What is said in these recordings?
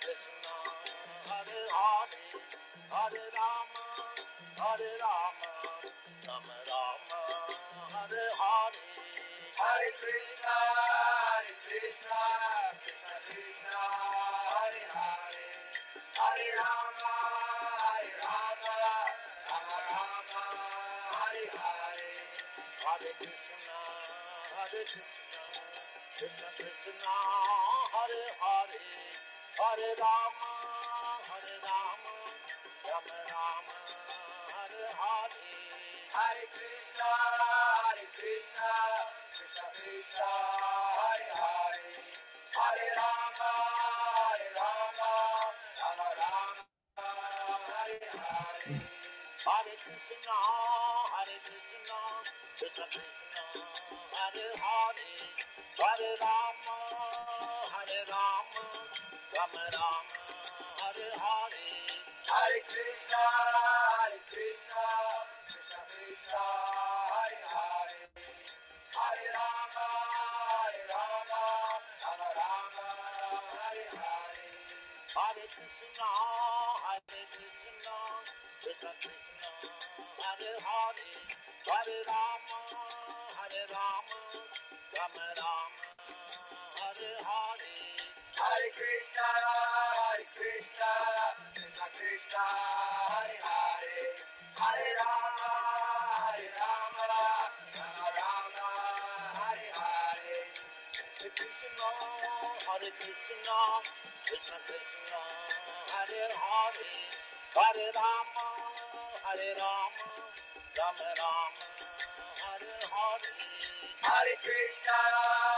Krishna, Hare Hare, Hare Rama, Hare Rama, Rama Rama, Hare Hare, Hare Krishna, Hare Krishna. Hare Krishna.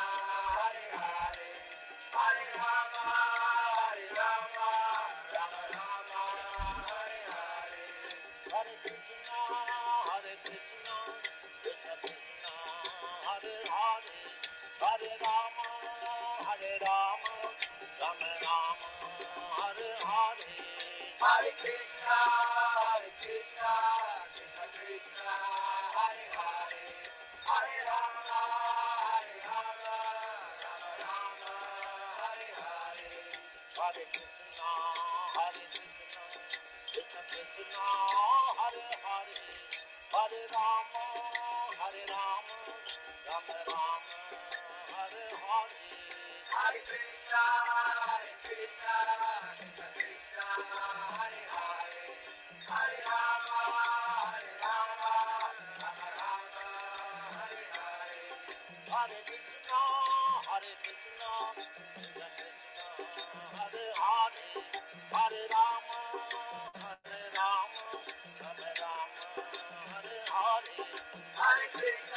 I take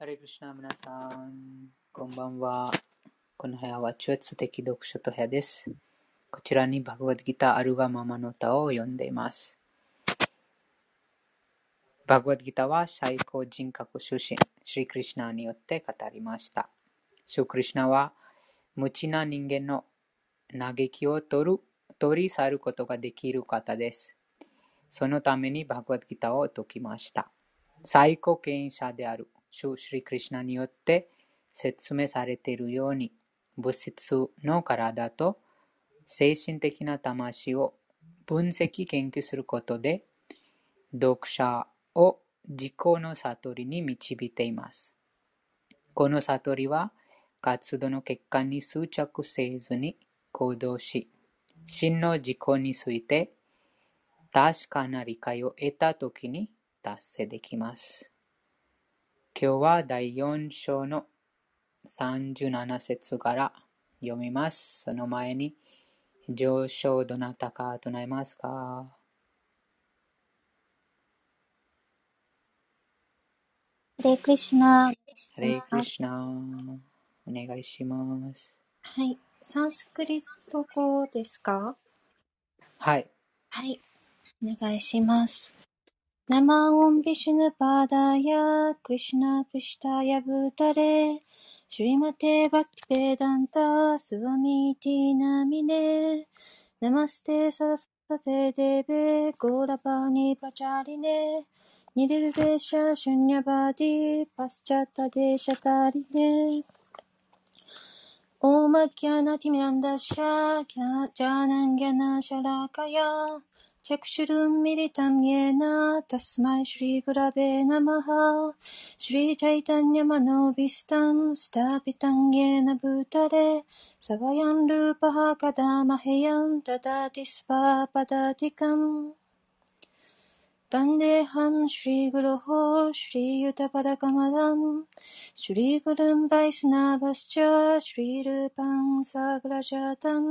ハレクリシナ皆さん、こんばんは。この部屋は超越的読書と部屋です。こちらにバグワッドギターあるがままの歌を読んでいます。バグワッドギターは最高人格出身、シリクリシナによって語りました。シュクリシナは無知な人間の嘆きを取る取り去ることができる方です。そのためにバグワッドギターを解きました。最高権威者であるシュ・シリ・クリシナによって説明されているように物質の体と精神的な魂を分析研究することで読者を自己の悟りに導いています。この悟りは活動の結果に執着せずに行動し真の自己について確かな理解を得たときに達成できます。今日は第4章の37節から読みます。その前に上昇どなたか唱えますか？ハレクリシュナ。ハレイクリシナお願いします。はい。サンスクリット語ですか？はい。はい。お願いします。Nama Om Vishnu Padaya Krishna Pishtaya Bhutale Shrimate Bhaktivedanta Swamiti Namine Namaste Sarasate Deve Gaurapani Pracharine Nirvesha Shunyavadi Paschata Deshatarine Om Gyanati Mirandasha Gyanangyana Shalakaya चक्षुरुन्मिलितम्येन तस्मै श्रीगुरवे नमः श्रीचैतन्यमनोभीष्टं स्थापितं येन भूतले स वयं रूपः कदा मह्यं ददाति स्वापदातिकम् वन्देऽहं श्रीगुरोः श्रीयुतपदकमलं श्रीगुरुं वैष्णवश्च श्रीरूपं साग्रजातम्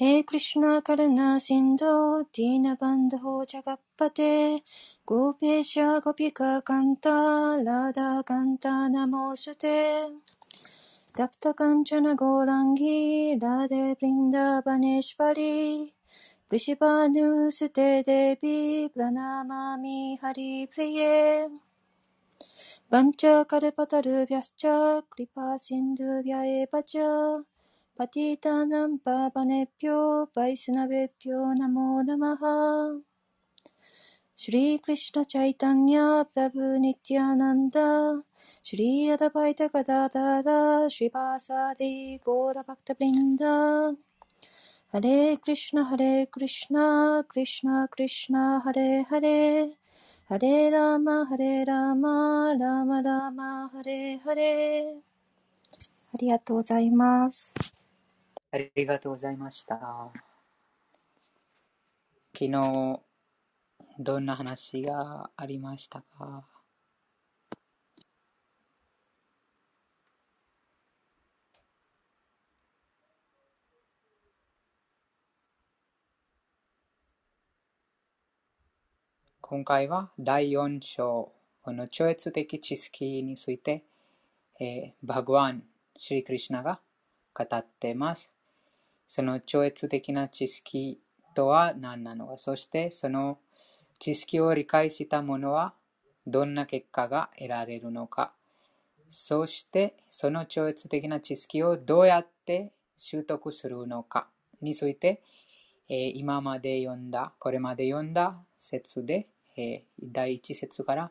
हे कृष्ण करुणासिन्धो दीनबन्धो जगत्पते गोपेश गोपिकाकान्त राधाकान्त नमोऽस्तु ते तप्तकाञ्चनगौराङ्गि राधे वृन्दावनेश्वरि वृषभानुसुते देवि प्रणमामि हरिप्रिये वाञ्छाकल्पतरुभ्यश्च कृपासिन्धुभ्य एव चパティタナンパバネッピョー、バイシナベッピョー、ナモナマハ。シュリー・クリシュナ・チャイタンニャ・プラブ・ニティアナンダ、シュリー・アダバイタ・ガダダダ、シュリバーサディ・ゴーラ・バクタ・ブリンダ、ハレ・クリシュナ・ハレ・クリシュナ、クリシュナ・クリシュナ、ハレ・ハレ、ハレ・ラマ・ハレ・ラマ、ラマ・ラマ、ハレ・ハレ。ありがとうございます。ありがとうございました。昨日、どんな話がありましたか？今回は第4章、この超越的知識について、えー、バグワン、シリクリシナが語っています。その超越的な知識とは何なのか、そしてその知識を理解した者はどんな結果が得られるのか、そしてその超越的な知識をどうやって習得するのか。について、えー、今まで読んだ、これまで読んだ説で、えー、第1節から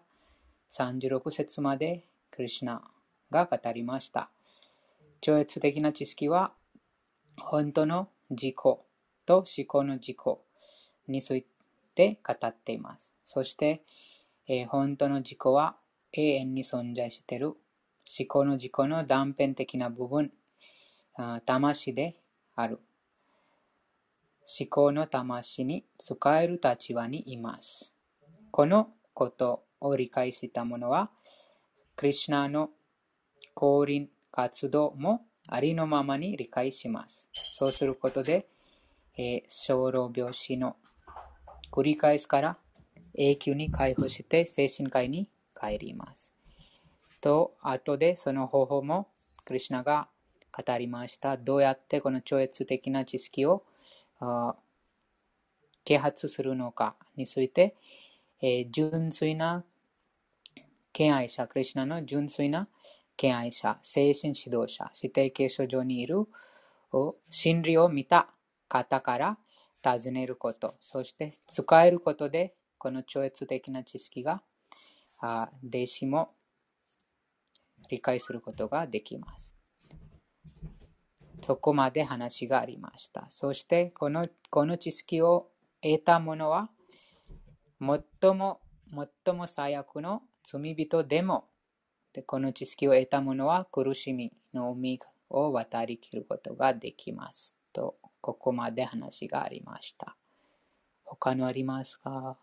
36節までクリシナが語りました。超越的な知識は本当の自己と思考の自己について語っています。そして、えー、本当の自己は永遠に存在している思考の自己の断片的な部分、魂である。思考の魂に使える立場にいます。このことを理解した者は、クリュナの降臨活動もありのままに理解します。そうすることで、えー、小老病死の繰り返すから永久に解放して精神科医に帰ります。と、後でその方法もクリュナが語りました。どうやってこの超越的な知識を啓発するのかについて、えー、純粋な敬愛者、クリュナの純粋な敬愛者、精神指導者、指定継承上にいる真理を見た方から尋ねること、そして使えることで、この超越的な知識が、あ弟子も理解することができます。そこまで話がありました。そしてこの、この知識を得た者は、最も、最も最悪の罪人でもでこの知識を得た者は苦しみの海を渡りきることができます。と、ここまで話がありました。他のありますか？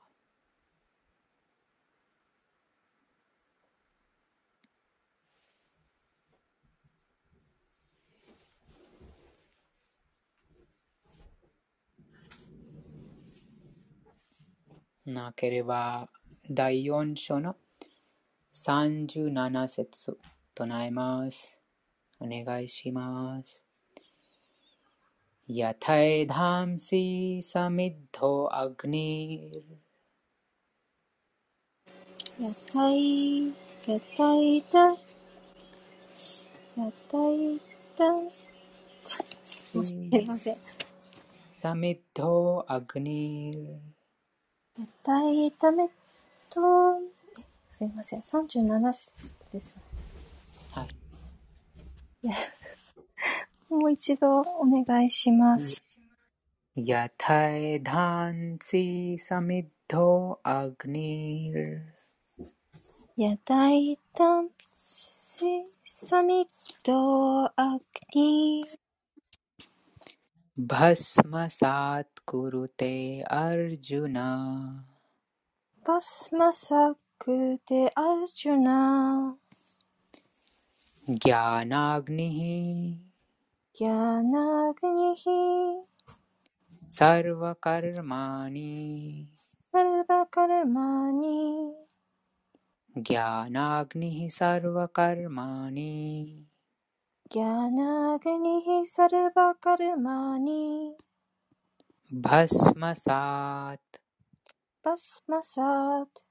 なければ、第4章の37節唱えます。お願いします。यथैधांसि समिद्धो अग्निर् यथै यथैत यथैत もしすいません。समिद्धो अग्निर् yථai ためと、 すいません。37節です。はい。いや、もう一度お願いします。यथैधांसि समिद्धो अग्निर् यथैधांसि समिद्धो अग्निर् भस्मसात् कुरुते अर्जुन バスマサクテアルジュナ ज्ञानाग्निः ギャナグニヒ सर्वकर्माणि サル कृतेऽर्जुन ज्ञानाग्निः। ज्ञानाग्निः सर्वकर्माणि सर्वकर्माणि। ज्ञानाग्निः सर्वकर्माणि। ज्ञानाग्निः सर्वकर्माणि। भस्मसात्। भस्मसात्।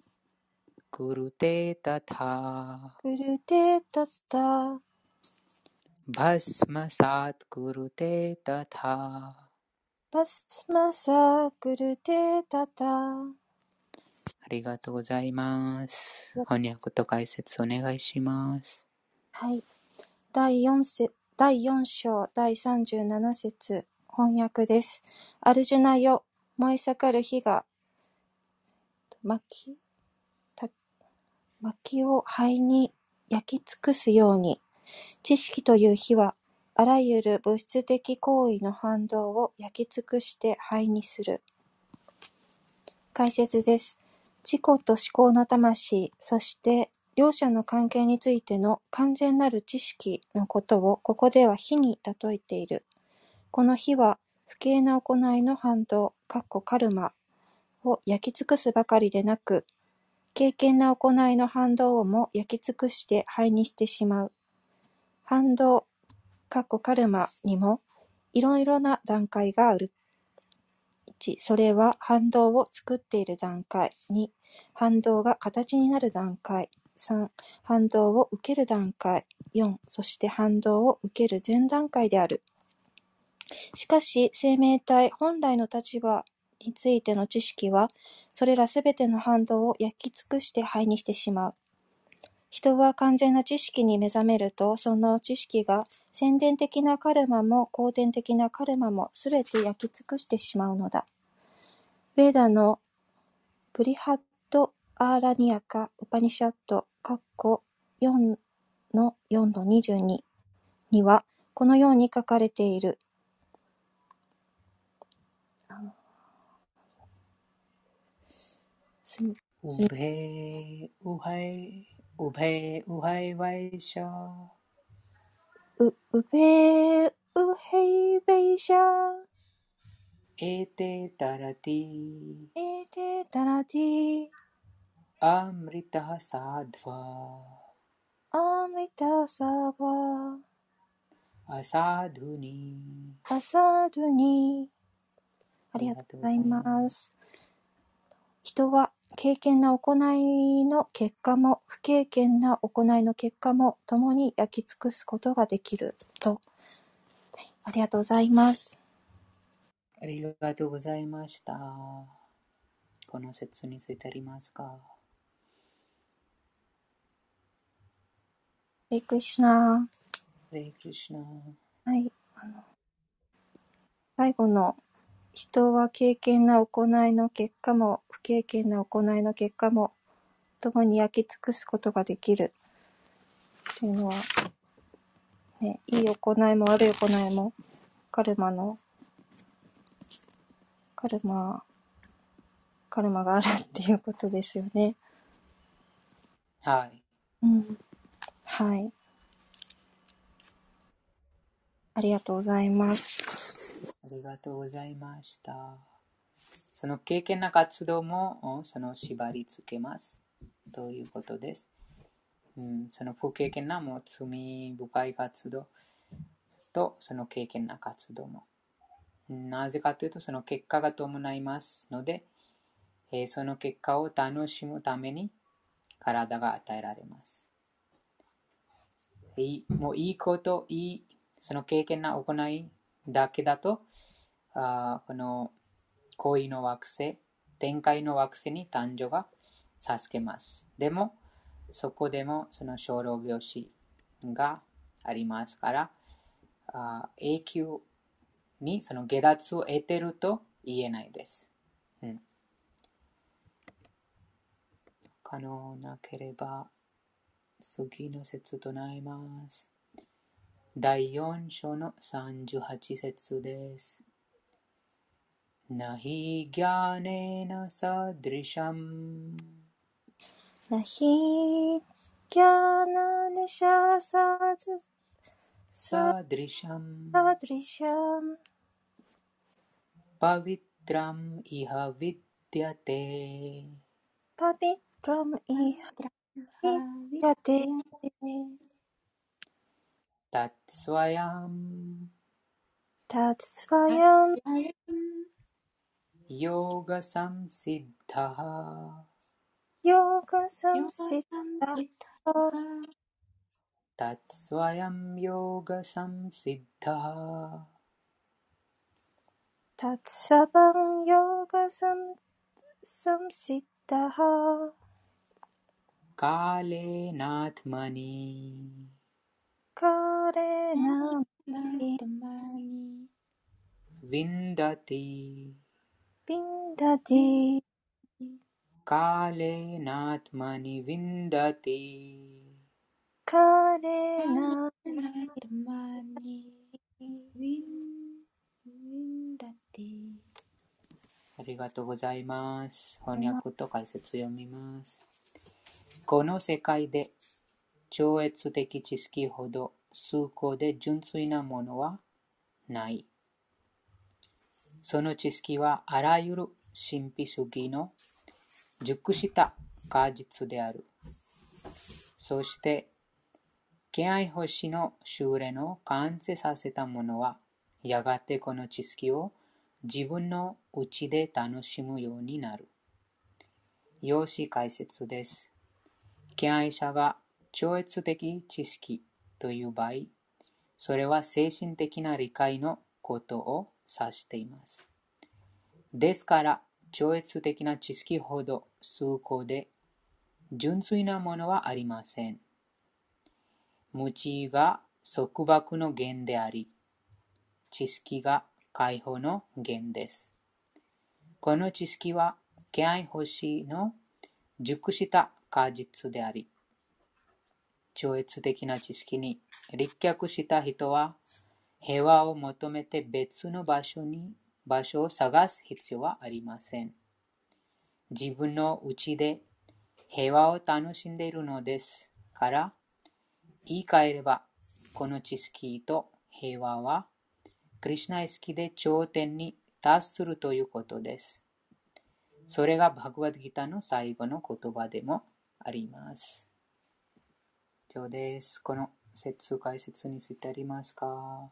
くルテタタ。くルテタタ。バスマサールテタタ。バスマサールテタタ。ありがとうございます。翻訳と解説お願いします。はい。第4、第4章第37節翻訳です。アルジュナよ、燃え盛る火が、巻き薪を灰に焼き尽くすように、知識という火は、あらゆる物質的行為の反動を焼き尽くして灰にする。解説です。自己と思考の魂、そして両者の関係についての完全なる知識のことをここでは火に例えている。この火は不敬な行いの反動、かっこカルマを焼き尽くすばかりでなく、敬虔な行いの反動をも焼き尽くして灰にしてしまう。反動、かっこカルマにもいろいろな段階がある。1、それは反動を作っている段階。2、反動が形になる段階。3、反動を受ける段階。4、そして反動を受ける前段階である。しかし、生命体本来の立場についての知識は、それらすべての反動を焼き尽くして灰にしてしまう。人は完全な知識に目覚めると、その知識が宣伝的なカルマも後天的なカルマもすべて焼き尽くしてしまうのだ。ベーダのブリハット・アーラニアカ・ウパニシャット （4 の4の 22） には、このように書かれている。あのウヘウヘはい、うべうはイわいしゃ。う、うウヘイいイシャエテタラティエテタラティアムリタハサドファアムリ أمرتها سابا ありがとうございます。人は敬虔な行いの結果も不敬虔な行いの結果も共に焼き尽くすことができると。はい、ありがとうございます。ありがとうございました。この説についてありますか？レイクリシュナレイクリシュナ。はい、あの、最後の人は敬虔な行いの結果も不敬虔な行いの結果も共に焼き尽くすことができるっていうのは、ね、いい行いも悪い行いもカルマのカルマカルマがあるっていうことですよね。はい。うん。はい。ありがとうございます。ありがとうございました。その経験な活動もその縛り付けます。ということです。うん、その不経験なもう罪深い活動とその経験な活動も。なぜかというとその結果が伴いますので、えーその結果を楽しむために体が与えられます。いいもういいこと、いいその経験な行いだけだと、あこの恋の惑星、展開の惑星に誕生が助けます。でも、そこでもその小老病死がありますから、あ永久にその下脱を得てると言えないです。うん、可能なければ、次の説となります。第4章の38節です。 न हि ज्ञानेन सदृशम् न हि ज्ञाननिशासादृ सदृशम् सदृशम् पवित्रम् इह विद्यते पवित्रम् इह विद्यते तत् स्वयं तत् स्वयं योगसंसिद्धः योगसंसिद्धः तत् स्वयं योगसंसिद्धः तत्सवं योगसं- संसिद्धः कालेनात्मनि れないィンダティビンダティカレナトマニビンダティカレナトマニビンダティありがとうございます。翻訳と解説読みます。この世界で超越的知識ほど崇高で純粋なものはない。その知識はあらゆる神秘主義の熟した果実である。そして、敬愛星の修練を完成させた者は、やがてこの知識を自分の内で楽しむようになる。用紙解説です。敬愛者が超越的知識という場合、それは精神的な理解のことを指しています。ですから、超越的な知識ほど崇高で純粋なものはありません。無知が束縛の源であり、知識が解放の源です。この知識は、敬愛星の熟した果実であり、超越的な知識に立脚した人は、平和を求めて別の場所に場所を探す必要はありません。自分の内で平和を楽しんでいるのですから、言い換えれば、この知識と平和は、クリシュナ意識で頂点に達するということです。それがバグワッドギターの最後の言葉でもあります。以上です。この説解説についてありますか？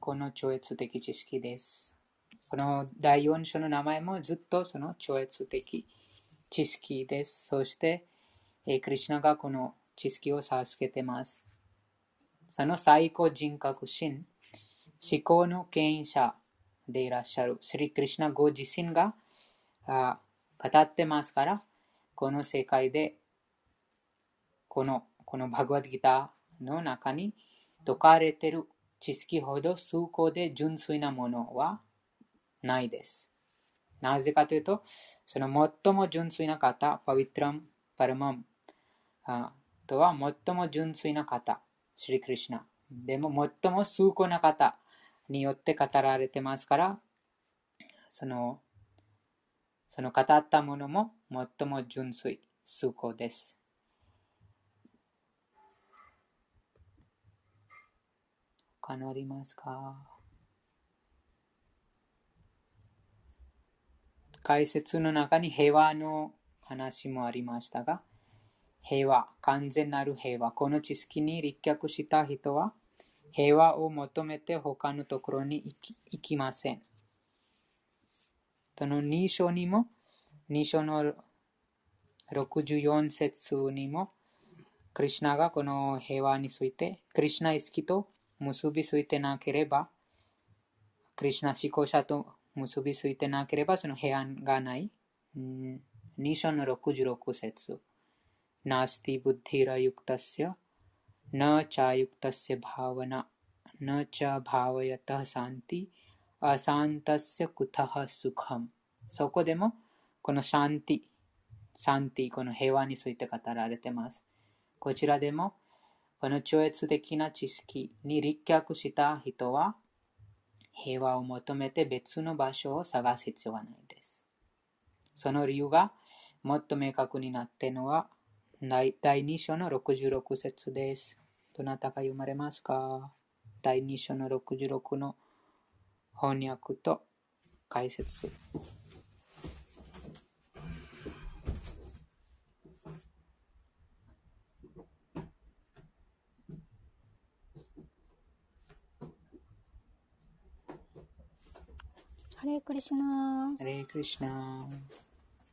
この超越的知識です。この第4章の名前もずっとその超越的知識です。そして、えクリシュナがこの知識を授けてます。その最高人格心、思考の権威者でいらっしゃるシリ・クリシュナご自身があ語ってますから、この世界でこのこのバグワッドギターの中に説かれている知識ほど崇高で純粋なものはないです。なぜかというと、その最も純粋な方、パビトラム・パラマムとは最も純粋な方、シリ・クリシナ。でも最も崇高な方によって語られてますから、そのその語ったものも最も純粋、崇高です。他のありますか？解説の中に平和の話もありましたが、平和、完全なる平和、この知識に立脚した人は、平和を求めて他のところに行きません。その2章にも、2章の64節にも、クリシナがこの平和について、クリシナ意識と結びついてなければ、クリシナ思考者と結びついてなければその平安がない。2章の66節。ナスティブッディラユクタスヤ、ナチャユクタスヤバーワナ、ナチャバーワヤタサンティ、アサンタスヤクタハスカム。そこでも、このシャンティ、シャンティ、この平和について語られています。こちらでも、この超越的な知識に立脚した人は、平和を求めて別の場所を探す必要がないです。その理由がもっと明確になっているのは、第2章の66節です。どなたが読まれますか？第2章の66の翻訳と解説。クリシナハレークリシナ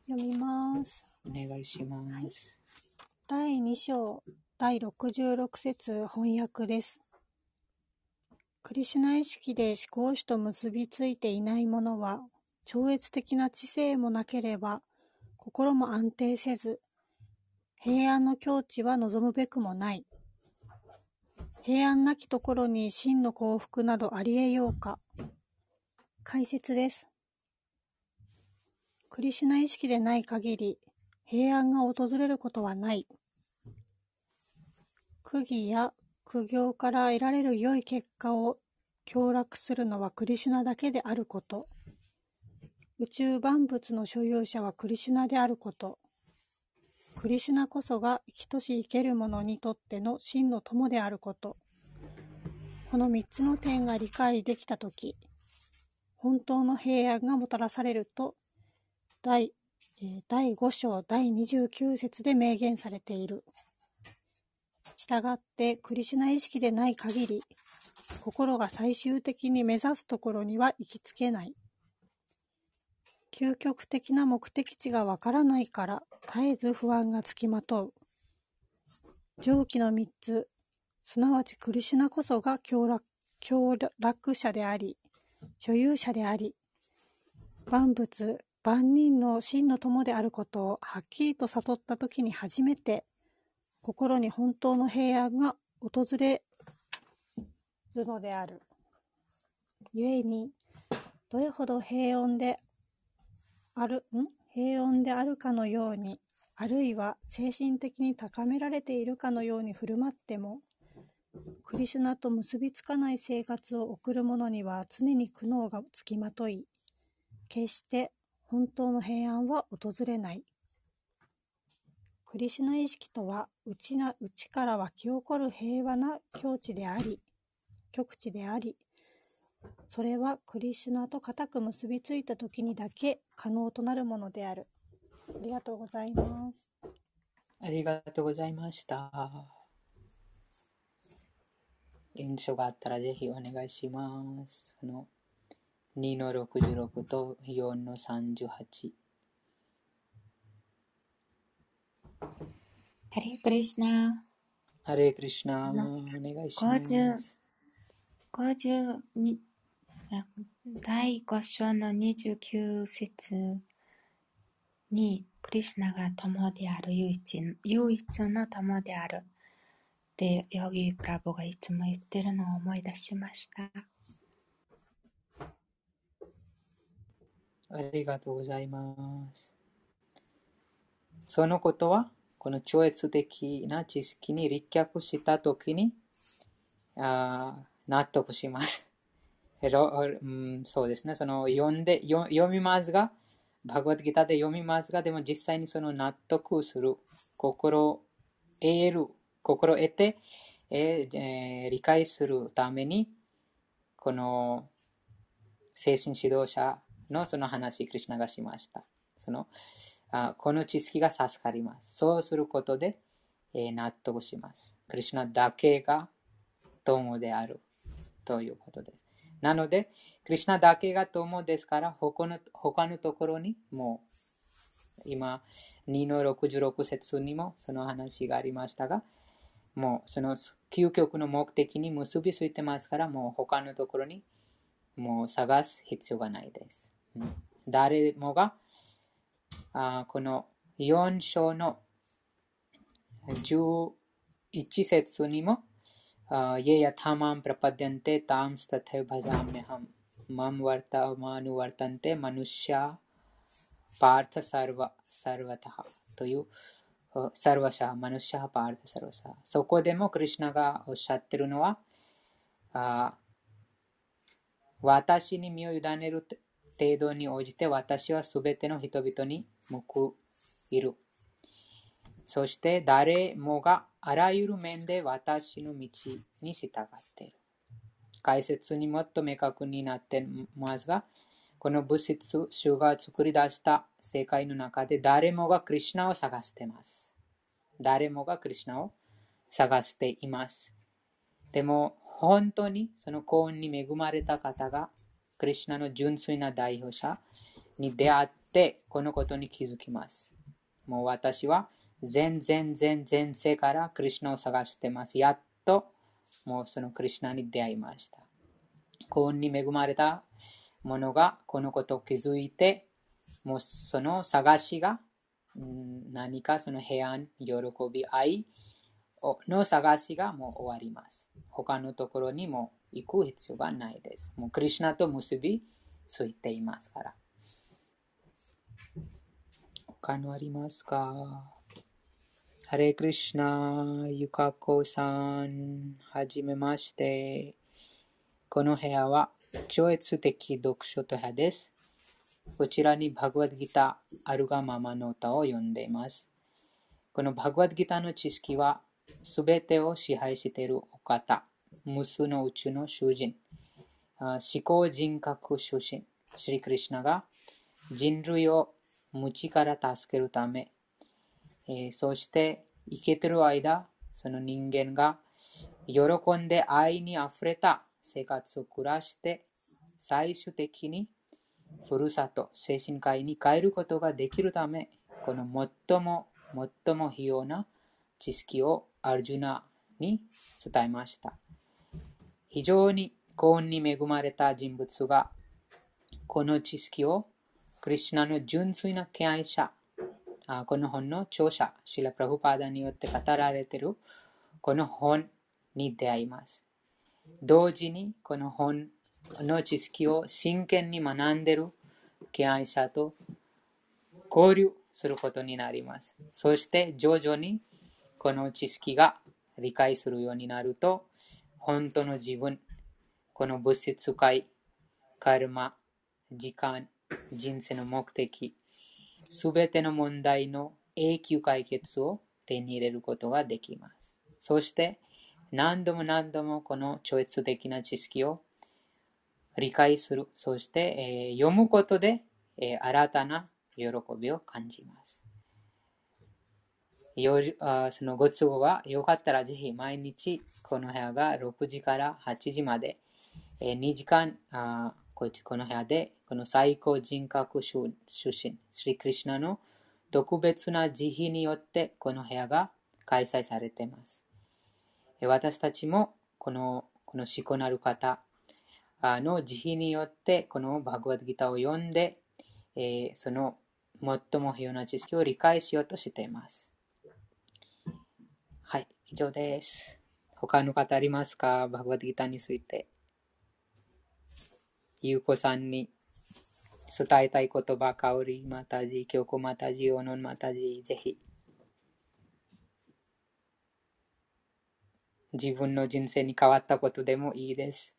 読みます。お願いします。はい、第2章第66節翻訳です。クリシュナ意識で思考主と結びついていないものは、超越的な知性もなければ、心も安定せず、平安の境地は望むべくもない。平安なきところに真の幸福などありえようか。解説です。クリシュナ意識でない限り、平安が訪れることはない。苦義や苦行から得られる良い結果を享楽するのはクリシュナだけであること。宇宙万物の所有者はクリシュナであること。クリシュナこそが生きとし生ける者にとっての真の友であること。この三つの点が理解できたとき、本当の平安がもたらされると第第5章第29節で明言されている。したがってクリシュナ意識でない限り心が最終的に目指すところには行きつけない。究極的な目的地がわからないから絶えず不安がつきまとう。上記の3つ、すなわちクリシュナこそが強楽強楽者であり、所有者であり、万物、万人の真の友であることをはっきりと悟った時に初めて、心に本当の平安が訪れるのである。故に、どれほど平穏である、ん？平穏であるかのように、あるいは精神的に高められているかのように振る舞っても、クリシュナと結びつかない生活を送る者には常に苦悩がつきまとい、決して本当の平安は訪れない。クリシュナ意識とは内な内から湧き起こる平和な境地であり、極地であり、それはクリシュナと固く結びついた時にだけ可能となるものである。ありがとうございます。ありがとうございました。現象があったらぜひお願いします。その2の66と4の38。ハレクリシナ。ハレクリシナ。お願いします。50第5章の29節に、クリシナが友である唯一唯一の友である。ってヨギブラボがいつも言ってるのを思い出しました。ありがとうございます。そのことは、この超越的な知識に立脚したときにあ納得します。うん、そうですね。その読んで読みますが、バグワッドギターで読みますが、でも実際にその納得する、心を得る心得て、えー、理解するために、この精神指導者のその話、クリュナがしました。そのあこの知識が授かります。そうすることで、えー、納得します。クリュナだけが友であるということです。なので、クリュナだけが友ですから、他の他のところにも今、2の66節にもその話がありましたが、もうその究極の目的に結びついてますから、もう他のところにもう探す必要がないです。誰もがあこの4章の11節にも अ, ये यथा मां प्रपद्यन्ते तांस्तथैव भजाम्यहम् मम वर्तमानुवर्तन्ते मनुष्या पार्थ सर्व सर्वतःというあ サルバシャ、マヌシャパールサルバシャ。そこでもクリュナがおっしゃってるのは、あ私に身を委ねる程度に応じて私はすべての人々に報いる。そして誰もがあらゆる面で私の道に従っている。解説にもっと明確になっていますが、この物質、主が作り出した世界の中で誰もがクリュナを探しています。誰もがクリュナを探しています。でも、本当にその幸運に恵まれた方が、クリュナの純粋な代表者に出会って、このことに気づきます。もう私は全然全然世からクリュナを探してます。やっと、もうそのクリュナに出会いました。幸運に恵まれた者がこのことを気づいて、もうその探しが何かその平安、喜び、愛の探しがもう終わります。他のところにも行く必要がないです。もうクリュナと結びついていますから。他のありますか？ハレクリシナ、ゆかこさん、はじめまして。この部屋は超越的読書と部屋です。こちらにバグワッドギターあるがままの歌を読んでいます。このバグワッドギターの知識はすべてを支配しているお方、無数の宇宙の囚人、思考人格出身、シリクリシナが人類を無知から助けるため、えー、そして生きている間、その人間が喜んで愛にあふれた生活を暮らして、最終的にふるさと、精神科医に変えることができるため、この最も、最も必要な知識をアルジュナに伝えました。非常に幸運に恵まれた人物が、この知識をクリュナの純粋な敬愛者、この本の著者、シラ・プラフパーダによって語られているこの本に出会います。同時にこの本の知識を真剣に学んでいる敬愛者と交流することになります。そして徐々にこの知識が理解するようになると、本当の自分、この物質界、カルマ、時間、人生の目的、すべての問題の永久解決を手に入れることができます。そして何度も何度もこの超越的な知識を理解する。そして、えー、読むことで、えー、新たな喜びを感じます。よあそのご都合がよかったらぜひ毎日この部屋が6時から8時まで、えー、2時間あここの部屋でこの最高人格出身、スリクリシナの特別な慈悲によってこの部屋が開催されています。私たちもこのこの思考なる方、の慈悲によってこのバグワッドギターを読んで、えー、その最も必要な知識を理解しようとしています。はい、以上です。他の方ありますか？バグワッドギターについて。ゆうこさんに伝えたい言葉、香り、またじ、京子またじ、おのんまたじ、ぜひ。自分の人生に変わったことでもいいです。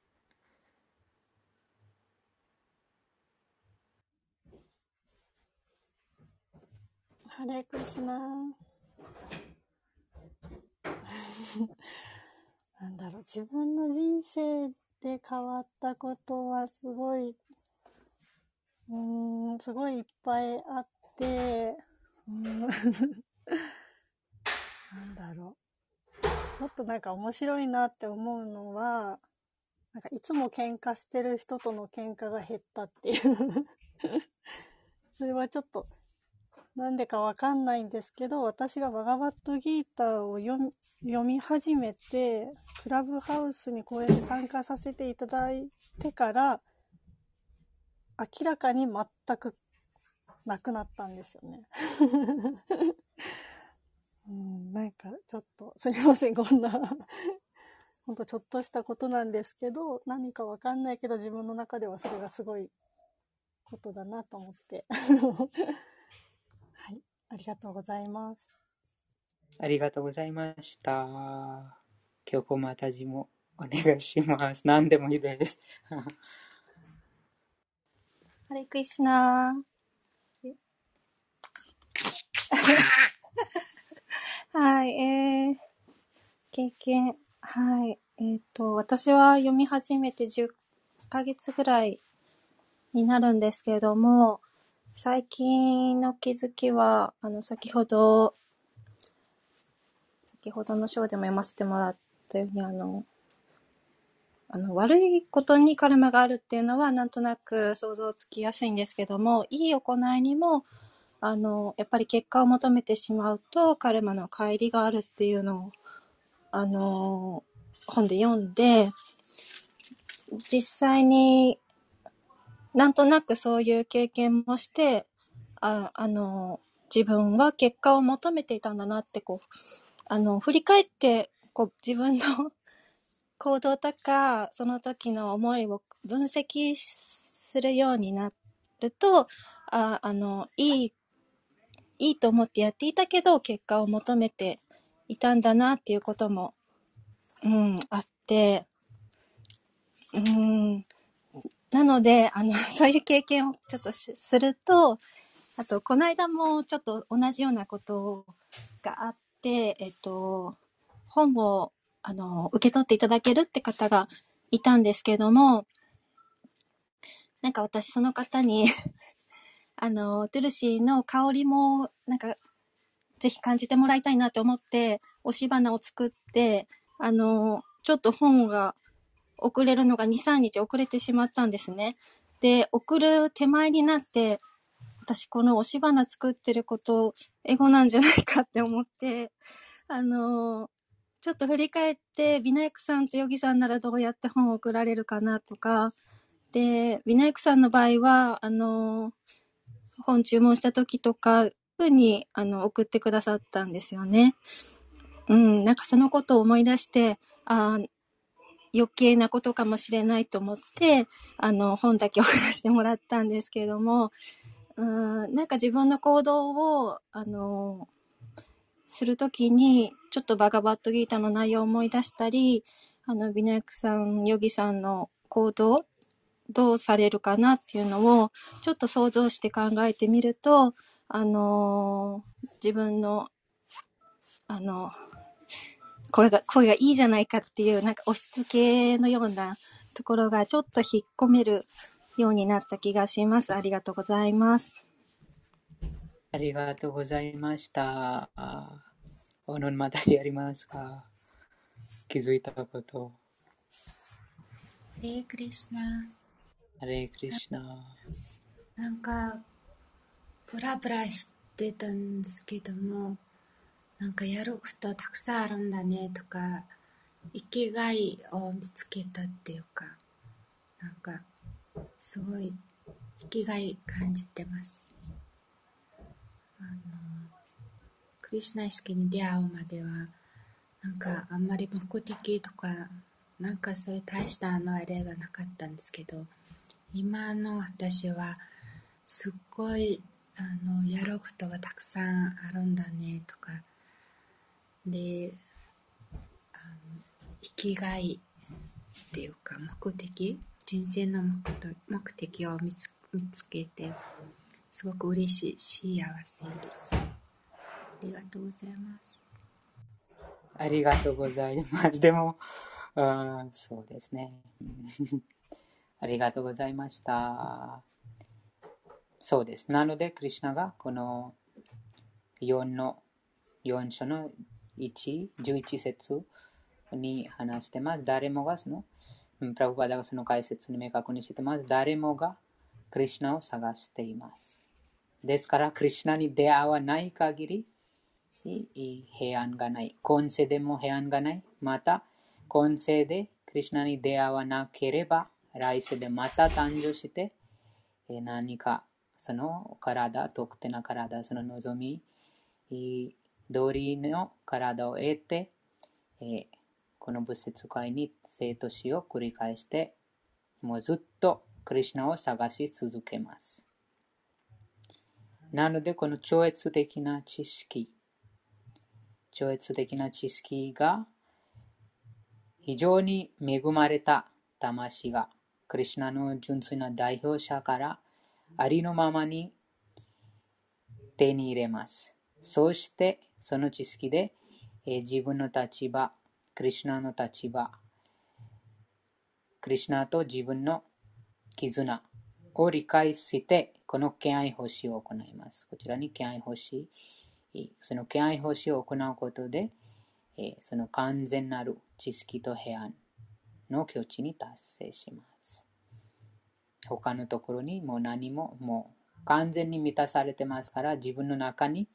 ハレクリシナなんだろう、自分の人生で変わったことはすごい、うーん、すごいいっぱいあって、うん、なんだろう。ちょっとなんか面白いなって思うのは、なんかいつも喧嘩してる人との喧嘩が減ったっていう。それはちょっとなんでかわかんないんですけど、私がバガバットギーターを読み始めて、クラブハウスにこうやって参加させていただいてから、明らかに全くなくなったんですよね。うん、なんかちょっと、すいません、こんなほんとちょっとしたことなんですけど、何かわかんないけど自分の中ではそれがすごいことだなと思って。はい。ありがとうございます。ありがとうございました。今日またじもお願いします。何でもいいです。ハレクリシナ はい、えー、経験、はい。えっ、と、私は読み始めて10ヶ月ぐらいになるんですけれども、最近の気づきは、あの、先ほど、先ほどの章でも読ませてもらったように、あの、あの、悪いことにカルマがあるっていうのは、なんとなく想像つきやすいんですけども、いい行いにも、あの、やっぱり結果を求めてしまうと、カルマの帰りがあるっていうのを、あの、本で読んで、実際になんとなくそういう経験もして、ああの、自分は結果を求めていたんだなって、こう、あの、振り返って、こう、自分の 行動とか、その時の思いを分析するようになると、ああの、いい、いいと思ってやっていたけど、結果を求めていたんだなっていうことも、うん、あって、うん、なので、あの、そういう経験をちょっとすると、あと、この間もちょっと同じようなことがあって、えっと、本を、あの、受け取っていただけるって方がいたんですけども、なんか私その方に、あの、トゥルシーの香りも、なんか、ぜひ感じてもらいたいなと思って、押し花を作って、あの、ちょっと本が遅れるのが2、3日遅れてしまったんですね。で、送る手前になって、私この押し花作ってること、エゴなんじゃないかって思って、あの、ちょっと振り返って、ビナイクさんとヨギさんならどうやって本を送られるかなとか、で、ビナイクさんの場合は、あの、本注文した時とか、ふうに、あの、送ってくださったんですよね。うん、なんかそのことを思い出して、あー余計なことかもしれないと思って、あの、本だけ送らせてもらったんですけれども、うん、なんか自分の行動を、あの、するときに、ちょっとバガバットギータの内容を思い出したり、あの、ビナヤクさん、ヨギさんの行動、どうされるかなっていうのを、ちょっと想像して考えてみると、あの自分の、あの、これが、声がいいじゃないかっていう、なんか押し付けのようなところがちょっと引っ込めるようになった気がします。ありがとうございます。ありがとうございました。あおのんまたしありますか気づいたこと。ハレークリシナ。ハレークリシナ。なんか、ブラブラしてたんですけども、なんかやることたくさんあるんだねとか、生きがいを見つけたっていうか、なんか、すごい生きがい感じてます。あの、クリシュナ意識に出会うまでは、なんかあんまり目的とか、なんかそういう大したあのあれがなかったんですけど、今の私は、すっごい、あの、やることがたくさんあるんだねとか、で、あの生きがいっていうか目的人生の目的目的を見つ見つけてすごく嬉しい幸せですありがとうございますありがとうございます。でも、あーそうですね。ありがとうございました。そうです。なので、クリシナがこの4の、4章の1、11節に話してます。誰もがその、うんプラブパダがその解説に明確にしてます。誰もがクリシナを探しています。ですから、クリシナに出会わない限り、いい平安がない。今世でも平安がない。また、今世でクリシナに出会わなければ、来世でまた誕生して、えー何かその体、特定な体、その望み、えー通りの体を得て、えーこの仏説会に生と死を繰り返して、もうずっとクリュナを探し続けます。なので、この超越的な知識、超越的な知識が非常に恵まれた魂が、クリュナの純粋な代表者からありのままに手に入れます。そうして、その知識で、え自分の立場、クリュナの立場、クリュナと自分の絆を理解して、この敬愛奉仕を行います。こちらに敬愛奉仕、その敬愛奉仕を行うことで、その完全なる知識と平安の境地に達成します。他のところにもう何ももう完全に満たされてますから、自分の中に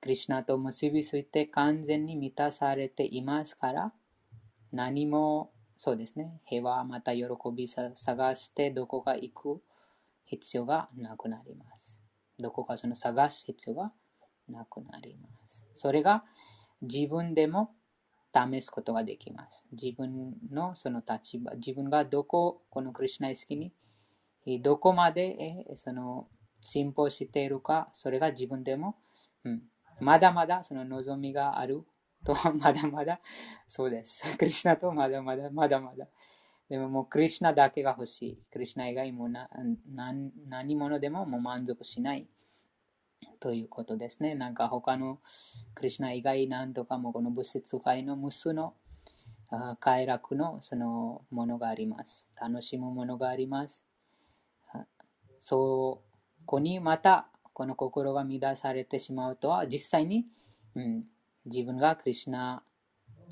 クリュナと結びついて完全に満たされていますから、何もそうですね、平和また喜び探してどこか行く必要がなくなります。どこかその探す必要がなくなります。それが自分でも試すことができます。自分のその立場、自分がどこ、このクリュナイスキに、どこまでその進歩しているか、それが自分でも、うん、まだまだその望みがあると、まだまだ、そうです。クリュナとまだまだ、まだまだ。でももうクリュナだけが欲しい。クリュナ以外もな何何者でももう満足しないということですね。なんか他のクリュナ以外なんとかもこの物質界の無数の快楽のそのものがあります。楽しむものがあります。そこにまたこの心が乱されてしまうとは実際に、うん、自分がクリュナ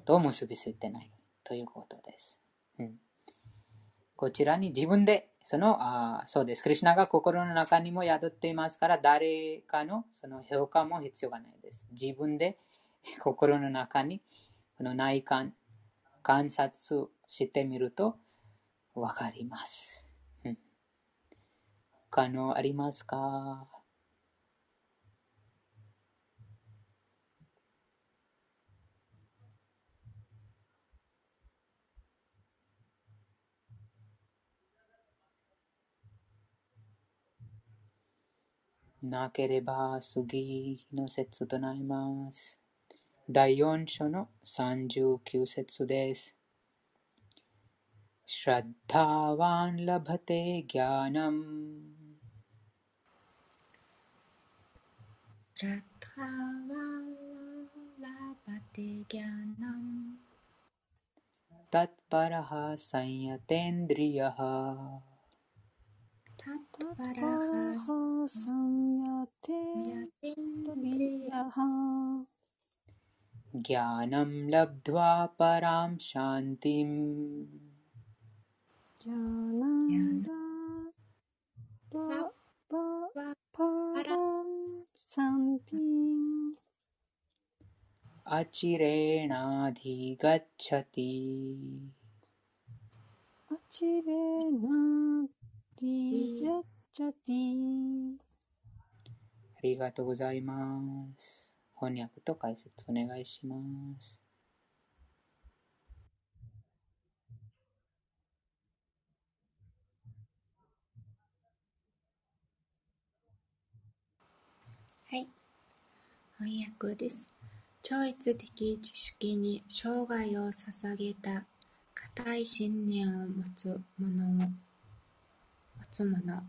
と結びついてないということです。うん、こちらに自分で、その、あそうです。クリュナが心の中にも宿っていますから、誰かのその評価も必要がないです。自分で 心の中にこの内観、観察してみるとわかります。うん、他のありますか？なければ次の説となります。第4章の39節です。श्रद्धावान् लभते ज्ञानम् श्रद्धावान् लभते ज्ञानम् तत्परः संयतेन्द्रियः ज्ञानं लब्ध्वा परां शान्तिम्। अचिरेणाधिगच्छति। अचिरेणा ティージャッチャティーありがとうございます。翻訳と解説お願いします。はい。翻訳です。超越的知識に生涯を捧げた固い信念を持つ者をつ者、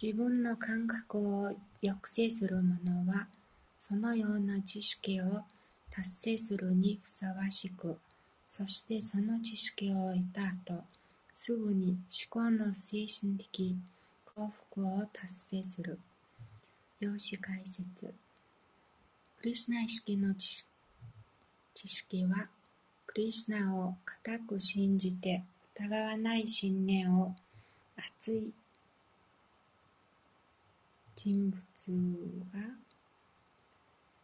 自分の感覚を抑制する者は、そのような知識を達成するにふさわしく、そしてその知識を得た後、すぐに思考の精神的幸福を達成する。用紙解説。クリシナ意識の知識は、クリシナを固く信じて疑わない信念を熱い人物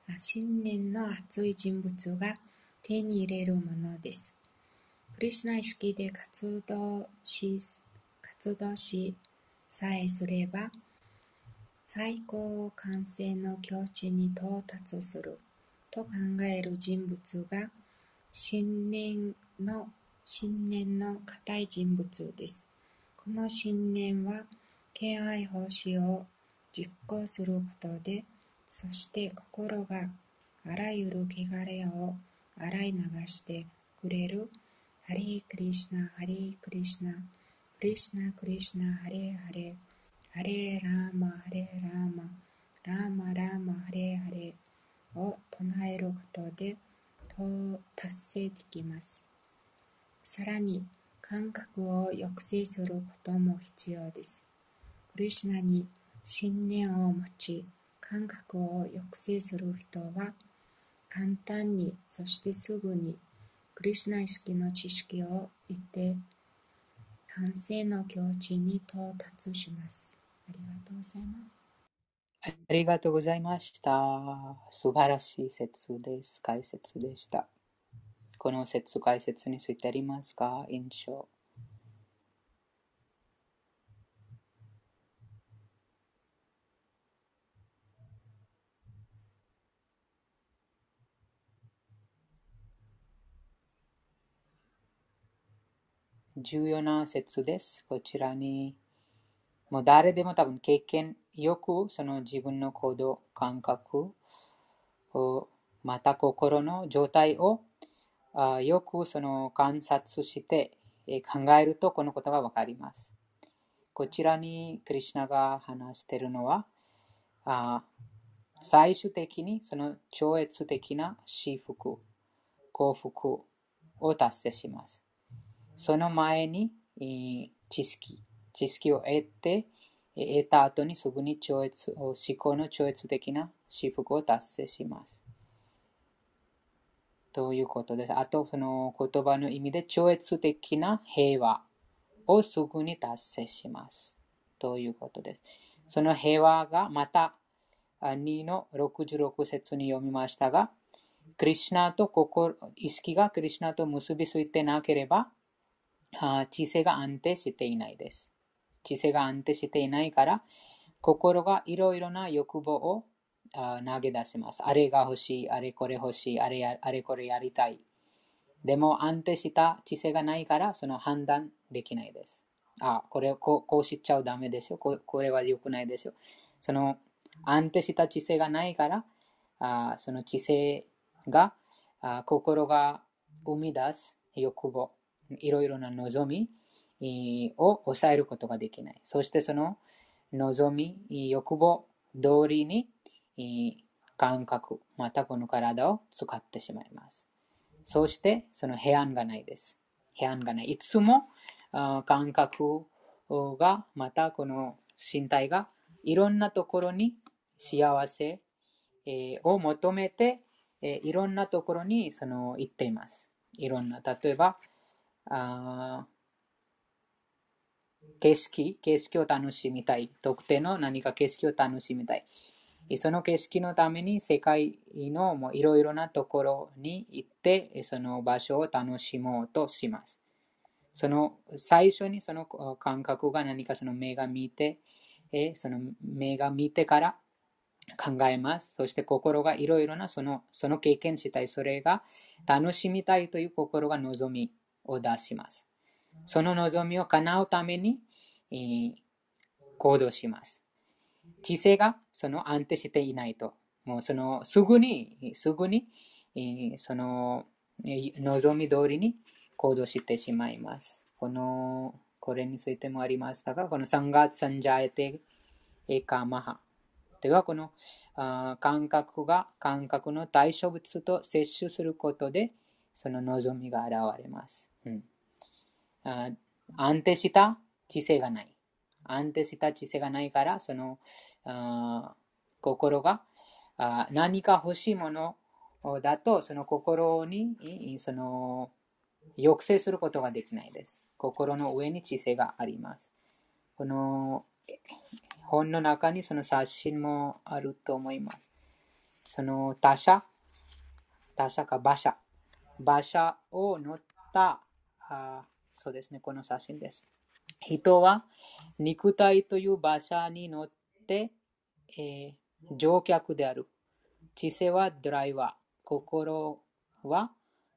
が、信念の熱い人物が手に入れるものです。クリシュナ意識で活動し、活動しさえすれば、最高完成の境地に到達すると考える人物が信念の信念の固い人物です。この信念は、敬愛奉仕を実行することで、そして心があらゆる汚れを洗い流してくれるハリークリシナ、ハリークリシナ、クリシナクリシナ、ハレハレ、ハレーラーマ、ハレーラーマ、ラーマラーマ、ハレハレを唱えることでと達成できます。さらに、感覚を抑制することも必要です。クリシナに信念を持ち、感覚を抑制する人は、簡単に、そしてすぐに、クリシナ意識の知識を得て、完成の境地に到達します。ありがとうございます。ありがとうございました。素晴らしい説です。解説でした。この説解説についてありますか？印象。重要な説です。こちらに、もう誰でも多分経験よくその自分の行動、感覚、をまた心の状態をあよくその観察してえ考えるとこのことがわかります。こちらにクリシナが話しているのは、あ最終的にその超越的な幸福、幸福を達成します。その前にえ知識、知識を得て、得た後にすぐに超越思考の超越的な幸福を達成します。ということです。あと、その言葉の意味で超越的な平和をすぐに達成します。ということです。その平和がまた2の66節に読みましたが、クリシナと心意識がクリシナと結びついてなければ、あ知性が安定していないです。知性が安定していないから、心がいろいろな欲望を投げ出します。あれが欲しい、あれこれ欲しい、あれやあれこれやりたい。でも安定した知性がないから、その判断できないです。あ、これこうこうしちゃうダメですよ。ここれは良くないですよ。その安定した知性がないから、あその知性があ心が生み出す欲望、いろいろな望みを抑えることができない。そしてその望み、欲望通りに感覚、またこの体を使ってしまいます。そしてその平安がないです。平安がない。いつも感覚が、またこの身体がいろんなところに幸せ、を求めて、いろんなところにその行っています。いろんな、例えば、あー景色、景色を楽しみたい。特定の何か景色を楽しみたい。その景色のために世界のもういろいろなところに行って、その場所を楽しもうとします。その最初にその感覚が何かその目が見て、えその目が見てから考えます。そして心がいろいろなそのその経験したい。それが楽しみたいという心が望みを出します。その望みを叶うために、えー行動します。知性がその安定していないと、もうそのすぐに、すぐに、えーそのえー望み通りに行動してしまいます。この、これについてもありましたが、このサンガーツサンジャエテエカマハ。では、このあー感覚が感覚の対象物と摂取することで、その望みが現れます。うんあ安定した知性がない。安定した知性がないから、そのあ心があ何か欲しいものだと、その心にその抑制することができないです。心の上に知性があります。この本の中にその写真もあると思います。その他者、他者か馬車、馬車を乗った、あそうですね、この写真です。人は肉体という馬車に乗って、えー乗客である。知性はドライバー、心は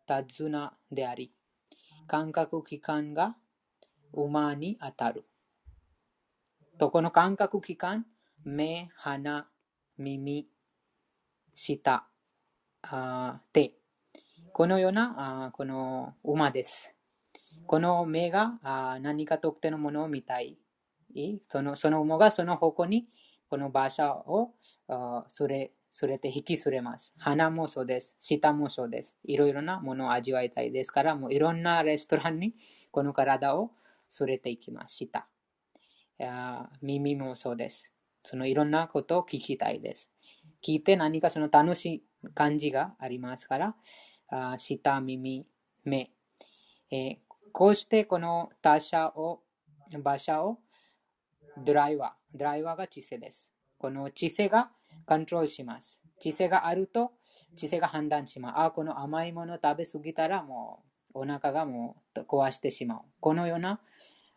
手綱であり、感覚器官が馬に当たる。と、この感覚器官、目、鼻、耳、舌、あ手。このようなあこの馬です。この目があ何か特定のものを見たい。そのその馬がその方向にこの場所をそれそれて引きすれます。鼻もそうです。舌もそうです。いろいろなものを味わいたいですから、もういろんなレストランにこの体を連れていきました。耳もそうです。そのいろんなことを聞きたいです。聞いて何かその楽しい感じがありますから、舌、耳、目、えー、こうしてこの他者を、馬車をドライバー、ドライバーが知性です。この知性がコントロールします。知性があると、知性が判断します。あ、この甘いもの食べ過ぎたらもうお腹がもう壊してしまう。このような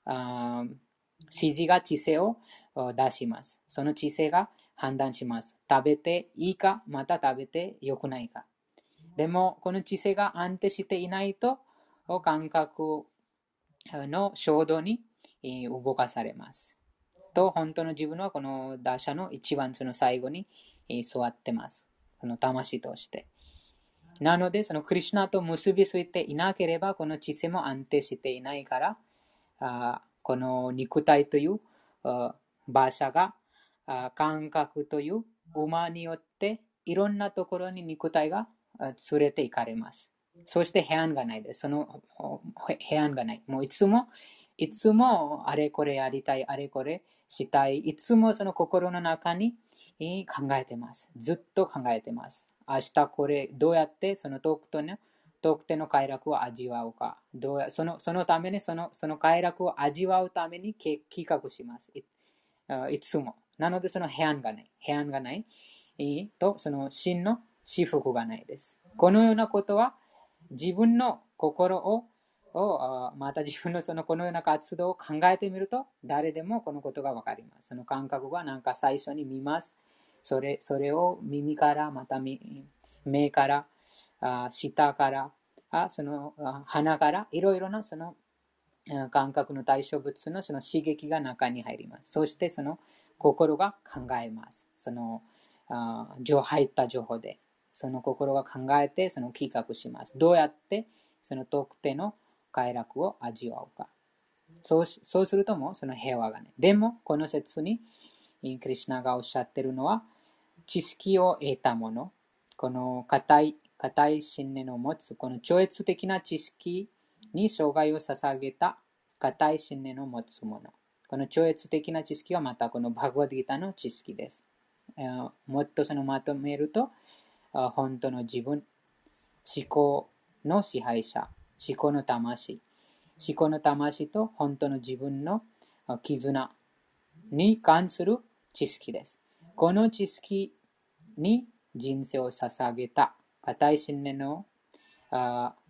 あ指示が知性を出します。その知性が判断します。食べていいか、また食べて良くないか。でも、この知性が安定していないと、感覚の衝動に動かされます。と、本当の自分はこの打者の一番その最後に座ってます。この魂として。なので、そのクリュナと結びついていなければ、この知性も安定していないから、あこの肉体という馬車が感覚という馬によっていろんなところに肉体が連れて行かれます。そして部屋がないです。その部屋がない。もういつも、いつもあれこれやりたい、あれこれしたい。いつもその心の中に考えてます。ずっと考えてます。明日これどうやってその遠くとね、遠くての快楽を味わうか。どうやそのそのためにそのその快楽を味わうために企画します。いいつも。なのでその部屋がない。部屋がない。と、その真の私服がないです。このようなことは自分の心ををまた自分のそのこのような活動を考えてみると誰でもこのことがわかります。その感覚がなんか最初に見ます。それそれを耳からまた目からあ舌からあその鼻からいろいろなその感覚の対象物のその刺激が中に入ります。そしてその心が考えます。そのあ入った情報で。その心が考えて、その企画します。どうやってその特定の快楽を味わうか。そうそうするともその平和がね。でも、この説に、クリュナがおっしゃってるのは、知識を得たもの、この固い、固い信念を持つ、この超越的な知識に障害を捧げた固い信念を持つもの。この超越的な知識はまたこのバグワディータの知識です。もっとそのまとめると、本当の自分、思考の支配者、思考の魂、思考の魂と本当の自分の絆に関する知識です。この知識に人生を捧げた。固い信念を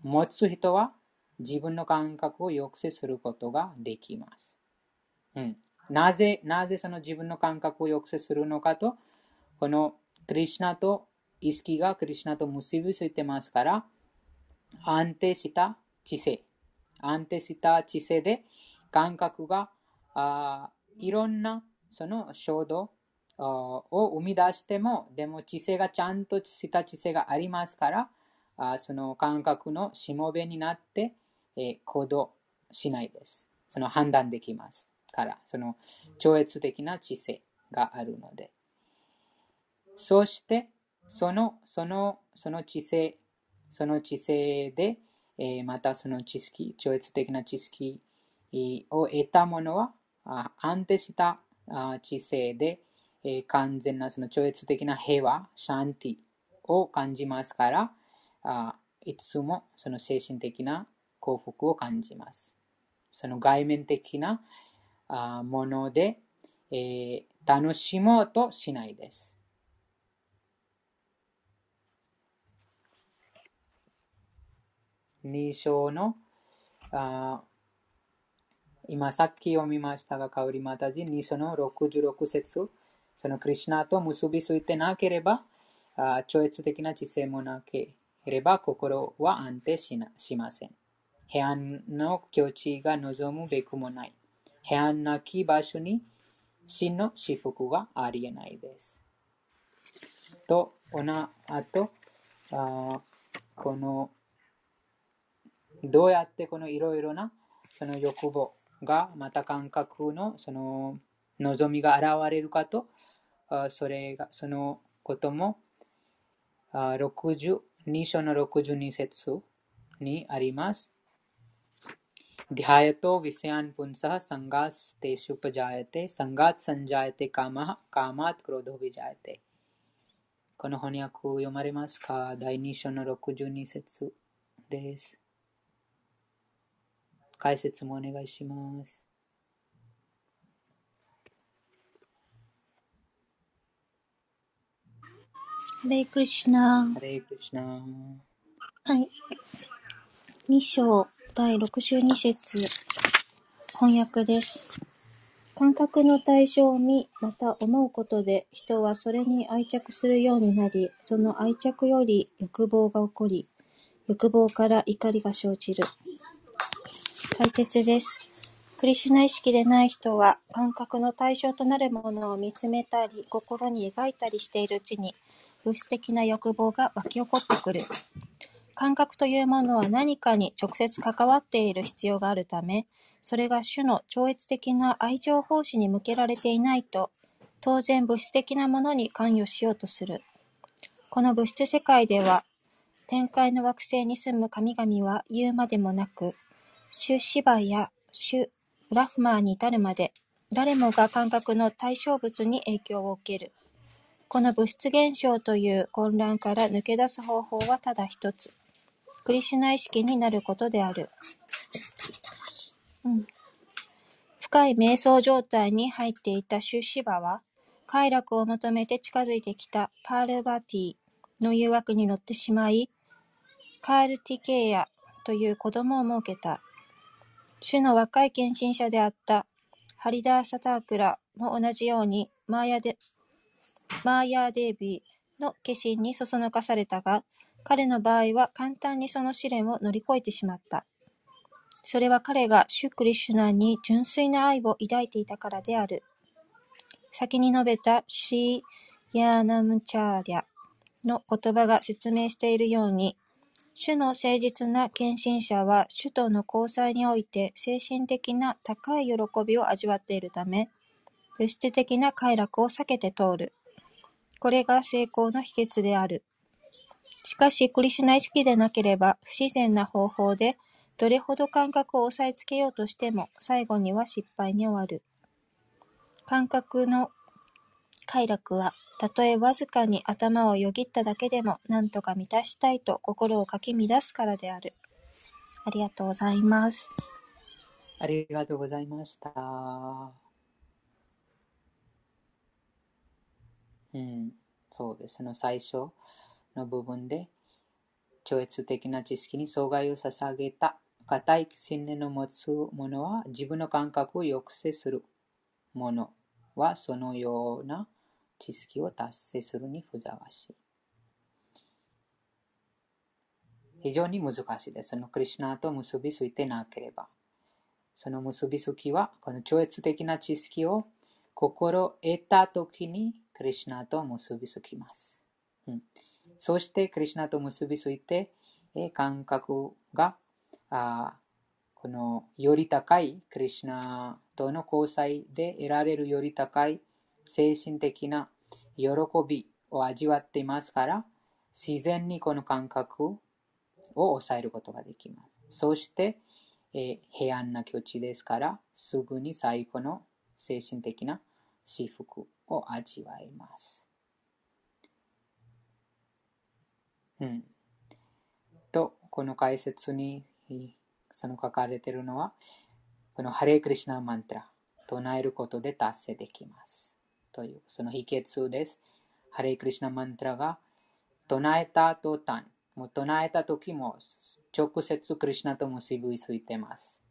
持つ人は自分の感覚を抑制することができます。うん、なぜ、なぜその自分の感覚を抑制するのかと、このクリュナと意識がクリュナと結びついてますから、安定した知性、安定した知性で感覚があいろんなその衝動を生み出しても、でも知性がちゃんとした知性がありますから、あその感覚のしもべになって、えー、行動しないです。その判断できますから、その超越的な知性があるので。そして、その、その、その知性、その知性で、えー、またその知識、超越的な知識を得たものは、安定した知性で、えー、完全なその超越的な平和、シャンティを感じますから、あいつもその精神的な幸福を感じます。その外面的なあもので、えー、楽しもうとしないです。2章のあ今さっき読みましたが、カウリマタジ2章の66節そのクリュナと結びついてなければ、あ超越的な知性もなければ心は安定しなしません。平安の境地が望むべくもない。平安なき場所に真の私服がありえないです。と、おな、あと、あこの、どうやってこのいろいろなその欲望がまた感覚のその望みが現れるかと、それが、そのことも、62章の62節にあります。ध्यायतो विषयान् पुंसः संगास्तेषुपजायते संगात संजायते कामः कामात क्रोधो विजायते この翻訳を読まれますか第2章の62節です。 解説もお願いします。ハレイクリシナハレイクリシナはい。2章第62節翻訳です。感覚の対象を見、また思うことで、人はそれに愛着するようになり、その愛着より欲望が起こり、欲望から怒りが生じる。解説です。クリシュナ意識でない人は、感覚の対象となるものを見つめたり、心に描いたりしているうちに、物質的な欲望が湧き起こってくる。感覚というものは何かに直接関わっている必要があるため、それが主の超越的な愛情奉仕に向けられていないと、当然物質的なものに関与しようとする。この物質世界では、天界の惑星に住む神々は言うまでもなく、主シバや主ブラフマーに至るまで、誰もが感覚の対象物に影響を受ける。この物質現象という混乱から抜け出す方法はただ一つ。クリシュナ意識になることである。うん、深い瞑想状態に入っていたシュシバは、快楽を求めて近づいてきたパールバティの誘惑に乗ってしまい、カールティケイヤという子供を設けた。主の若い献身者であったハリダー・サタークラも同じようにマーヤデマーヤーデービーの化身にそそのかされたが、彼の場合は簡単にその試練を乗り越えてしまった。それは彼がシュクリシュナに純粋な愛を抱いていたからである。先に述べたシー・ヤーナムチャーリャの言葉が説明しているように、主の誠実な献身者は主との交際において精神的な高い喜びを味わっているため、物質的な快楽を避けて通る。これが成功の秘訣である。しかし、クリシュナ意識でなければ、不自然な方法で、どれほど感覚を押さえつけようとしても、最後には失敗に終わる。感覚の快楽は、たとえわずかに頭をよぎっただけでも、何とか満たしたいと心をかき乱すからである。ありがとうございます。ありがとうございました。うん、そうですね、最初。の部分で、超越的な知識に阻害を捧げた固い信念を持つ者は自分の感覚を抑制する者はそのような知識を達成するにふざわしい。非常に難しいです。そのクリュナと結びついてなければ。その結びつきは、この超越的な知識を心得たときにクリュナと結びつきます。うんそして、クリュナと結びついて、え感覚があこのより高いクリュナとの交際で得られるより高い精神的な喜びを味わっていますから、自然にこの感覚を抑えることができます。そして、え平安な境地ですから、すぐに最後の精神的な幸福を味わいます。うん。と、この解説にその書かれているのは、このハレイクリシナマントラ、唱えることで達成できます。という、その秘訣です。ハレイクリシナマントラが唱えた途端、もう唱えた時も直接クリシナと結びついてます。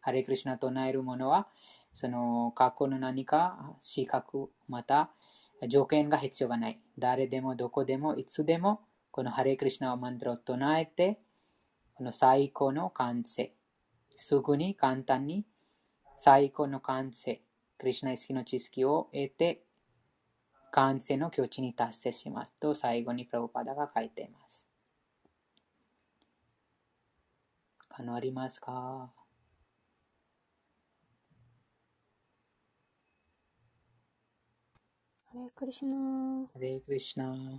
ハレイクリシナ唱えるものは、その過去の何か資格、また条件が必要がない。誰でもどこでもいつでもこのハレイクリシナマントラを唱えて、この最高の完成。すぐに簡単に最高の完成。クリュナ意識の知識を得て、完成の境地に達成します。と最後にプラブパダが書いています。可能ありますか？ハレクリシナー。ハレクリシナー。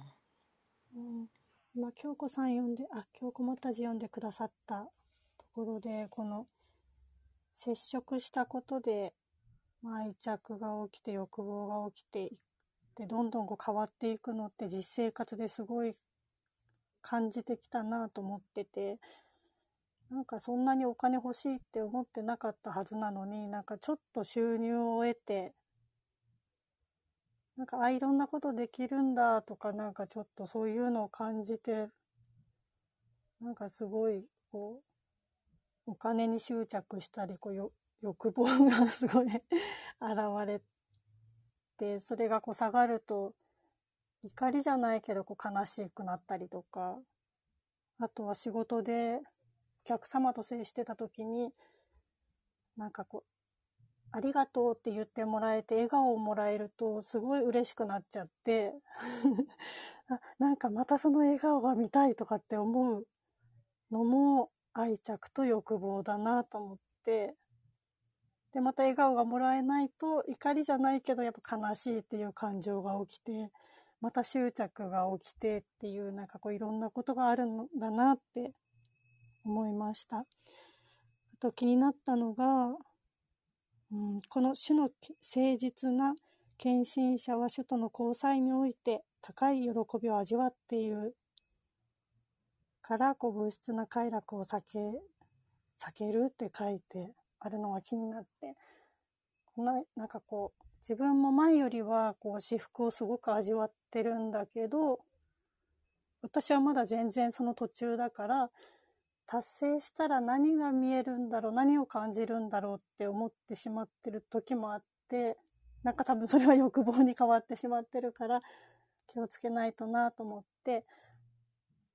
うん、今、京子さん読んで、あ、京子もたじ読んでくださったところで、この、接触したことで、まあ、愛着が起きて、欲望が起きていって、どんどんこう変わっていくのって実生活ですごい感じてきたなと思ってて、なんかそんなにお金欲しいって思ってなかったはずなのに、なんかちょっと収入を得て、なんか、あ、いろんなことできるんだとか、なんかちょっとそういうのを感じて、なんかすごい、こう、お金に執着したり、こう、欲望がすごい 現れて、それがこう下がると、怒りじゃないけど、こう悲しくなったりとか、あとは仕事でお客様と接してた時に、なんかこう、ありがとうって言ってもらえて笑顔をもらえるとすごい嬉しくなっちゃって なんかまたその笑顔が見たいとかって思うのも愛着と欲望だなと思ってでまた笑顔がもらえないと怒りじゃないけどやっぱ悲しいっていう感情が起きてまた執着が起きてっていうなんかこういろんなことがあるんだなって思いました。あと気になったのがうん、この種の誠実な献身者は首都の交際において高い喜びを味わっているからこう物質な快楽を避け避けるって書いてあるのが気になって。こんななんかこう自分も前よりはこう私服をすごく味わってるんだけど私はまだ全然その途中だから達成したら何が見えるんだろう何を感じるんだろうって思ってしまってる時もあってなんか多分それは欲望に変わってしまってるから気をつけないとなと思って。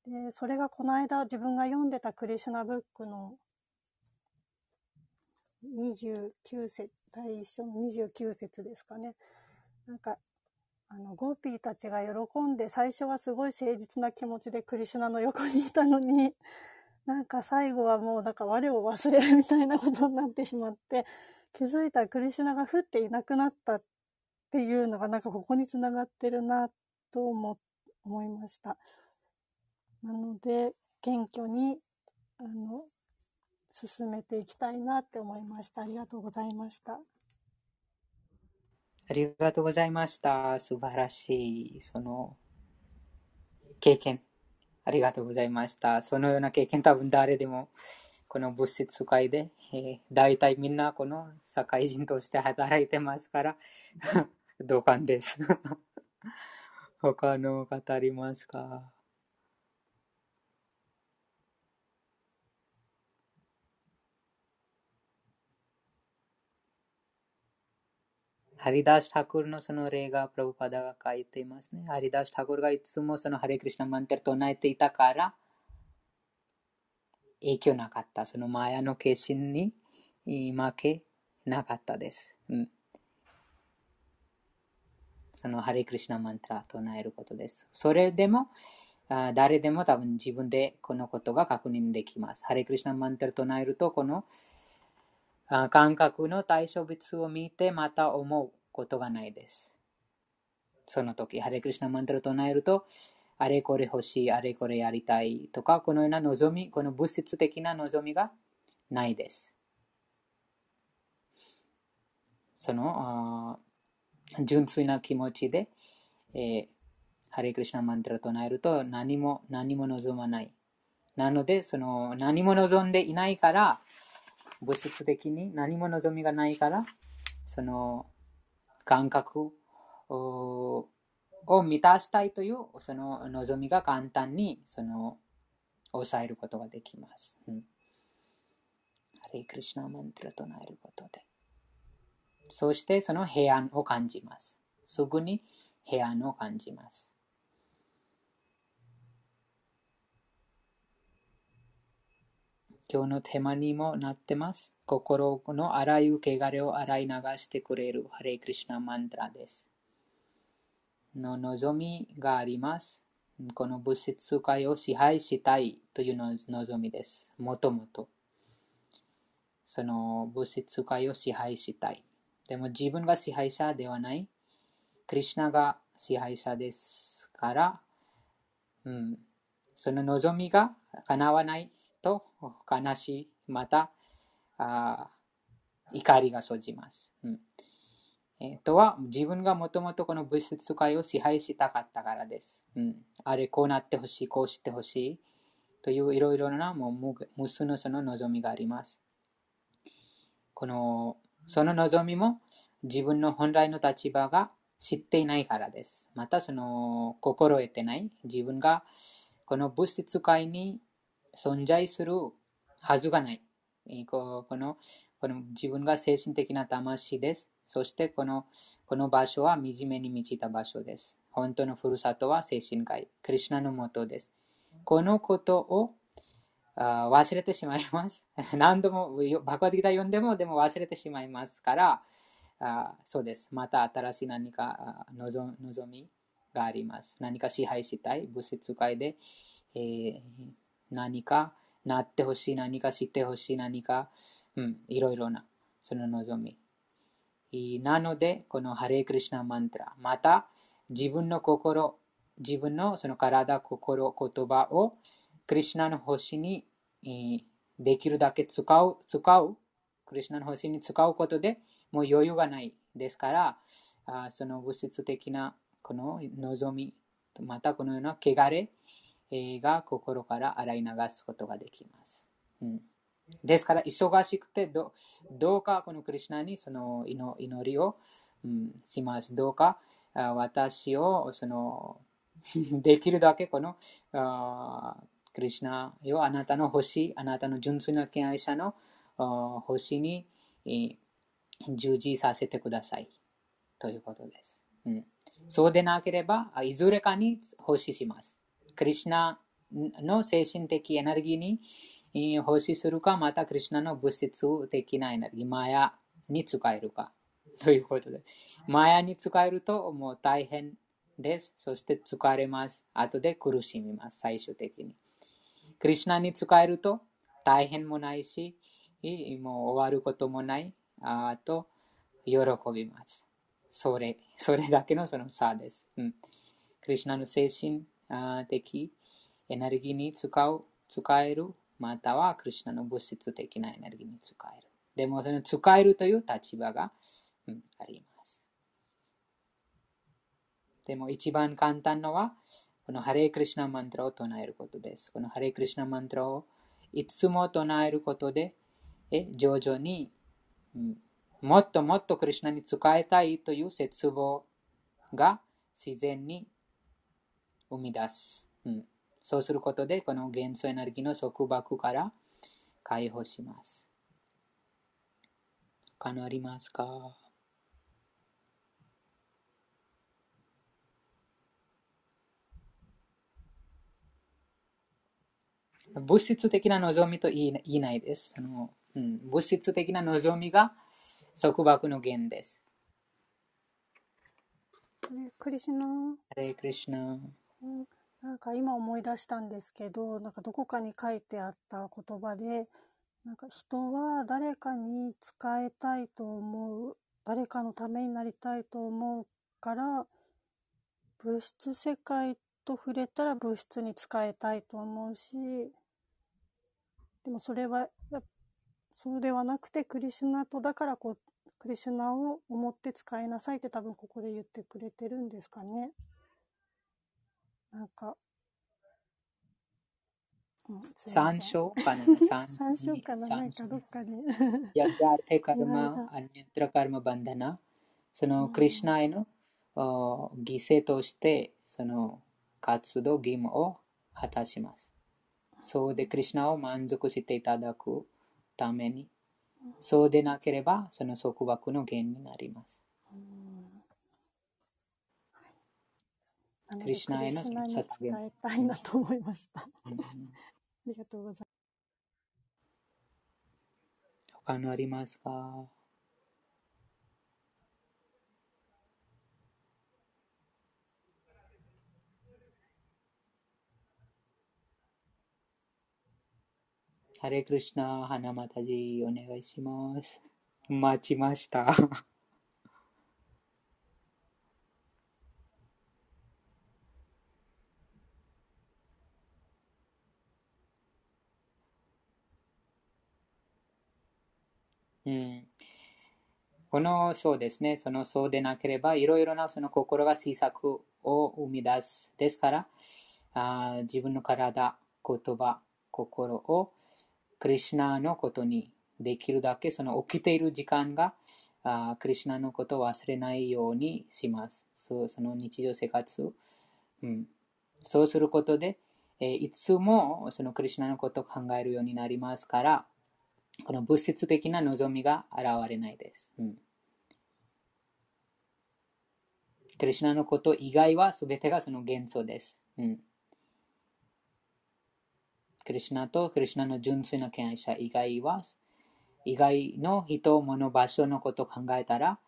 でそれがこの間自分が読んでたクリシュナブックの29節第一章の29節ですかねなんかあのゴーピーたちが喜んで最初はすごい誠実な気持ちでクリシュナの横にいたのに なんか最後はもうなんか我を忘れるみたいなことになってしまって、気づいたらクリシュナがふっといなくなったっていうのがなんかここにつながってるなと思思いました。なので、謙虚に、あの、進めていきたいなって思いました。ありがとうございました。ありがとうございました。素晴らしい、その、経験。ありがとうございました。そのような経験多分誰でもこの物質界で、えー、大体みんなこの社会人として働いてますから 同感です。他の方ありますか？ハリダーシ・タクルのその例がプラブパダが書いていますね。ハリダーシ・タクルがいつもそのハレクリシナマンテル唱えていたから影響なかった。そのマヤの化身に負けなかったです。うん、そのハレクリシナマンテラ唱えることです。それでもあ誰でも多分自分でこのことが確認できます。ハレクリシナマンテル唱えるとこの感覚の対象物を見てまた思うことがないです。その時、ハレクリシナマントル唱えると、あれこれ欲しい、あれこれやりたいとか、このような望み、この物質的な望みがないです。その純粋な気持ちで、えー、ハレクリシナマントル唱えると何も何も望まない。なので、その何も望んでいないから、物質的に何も望みがないから、その感覚を満たしたいというその望みが簡単にその抑えることができます。うん、ハレイクリシナマントラ唱えることで。そしてその平安を感じます。すぐに平安を感じます。今日のテーマにもなってます。心のあらゆる汚れを洗い流してくれるハレイクリシナマントラです。の望みがあります。この物質界を支配したいというの望みです。もともと。その物質界を支配したい。でも自分が支配者ではない。クリシュナが支配者ですから、うん、その望みが叶わないと悲しい、またあ怒りが生じます。うんえーとは、自分がもともとこの物質界を支配したかったからです。うん、あれ、こうなってほしい、こうしてほしいといういろいろなもう無無数のその望みがあります。このその望みも自分の本来の立場が知っていないからです。またその心得てない自分がこの物質界に存在するはずがない。このこの自分が精神的な魂です。そしてこのこの場所は惨めに満ちた場所です。本当のふるさとは精神界、クリシュナのもとです。このことをあ忘れてしまいます。何度もよバカワディタ読んでもでも忘れてしまいますから、あそうです。また新しい何か望望みがあります。何か支配したい、物質界で、えー何かなってほしい、何か知ってほしい、何か、うん、いろいろな、その望み。なので、このハレクリシナマントラ、また自分の心、自分のその体、心、言葉をクリシナの星にできるだけ使う、使う、クリシナの星に使うことでもう余裕がないですから、あその物質的なこの望み、またこのような汚れが心から洗い流すことができます。うん、ですから、忙しくてど、どうかこのクリシュナにその祈りを、うん、します。どうか私をその できるだけこのあクリシュナよあなたの星、あなたの純粋な敬愛者の星に、え従事させてください。ということです。うん、そうでなければ、いずれかに奉仕します。クリシナの精神的エネルギーに奉仕するか、またクリシナの物質的なエネルギー、マヤに使えるか。ということです。マヤに使えるともう大変です。そして疲れます。後で苦しみます。最終的に。クリシナに使えると大変もないし、もう終わることもない。あと、喜びます。それ、それだけのその差です。うん、クリシナの精神的エネルギーに使う、使える、またはクリシュナの物質的なエネルギーに使える。でも、その使えるという立場が、うん、あります。でも、一番簡単のは、このハレークリシュナマントラを唱えることです。このハレークリシュナマントラをいつも唱えることで、え徐々に、うんもっともっとクリシュナに使いたいという絶望が自然に生み出す。うん、そうすることで、この元素エネルギーの束縛から解放します。他のありますか？物質的な望みと言いないです。あのうん、物質的な望みが束縛の源です。ねクリシュナ、ハレークリシュナ。うんなんか今思い出したんですけど、なんかどこかに書いてあった言葉で、なんか人は誰かに仕えたいと思う、誰かのためになりたいと思うから、物質世界と触れたら物質に仕えたいと思うし、でもそれは、そうではなくてクリシュナとだからこう、クリシュナを思って使いなさいって多分ここで言ってくれてるんですかね。なんか、うん、すいません。三章かな三三章かな？なんかどっかに。やジャーテカルマ、間アニャトラカルマバンダナ。そのうん。クリシュナへのあ犠牲として、その活動義務を果たします。そうで、クリシュナを満足していただくために、そうでなければ、その束縛の源になります。うんなのクリシュナへのリシュナに捧げ伝えたいなと思いました。あうんりがとうござい他のありますか？ハレクリシナ、花またじ、お願いします。待ちました。うん、このそうですね、そのそうでなければ、いろいろなその心が施策を生み出す。ですから、あ自分の体、言葉、心をクリシュナのことにできるだけその起きている時間があクリシュナのことを忘れないようにします。そうその日常生活、うん、そうすることで、えーいつもそのクリシュナのことを考えるようになりますから、この物質的な望みが現れないです。うん、クリシュナのこと以外は全てがその幻想です。うん、クリシュナとクリシュナの純粋な敬愛者以外は、以外の人、物、場所のことを考えたら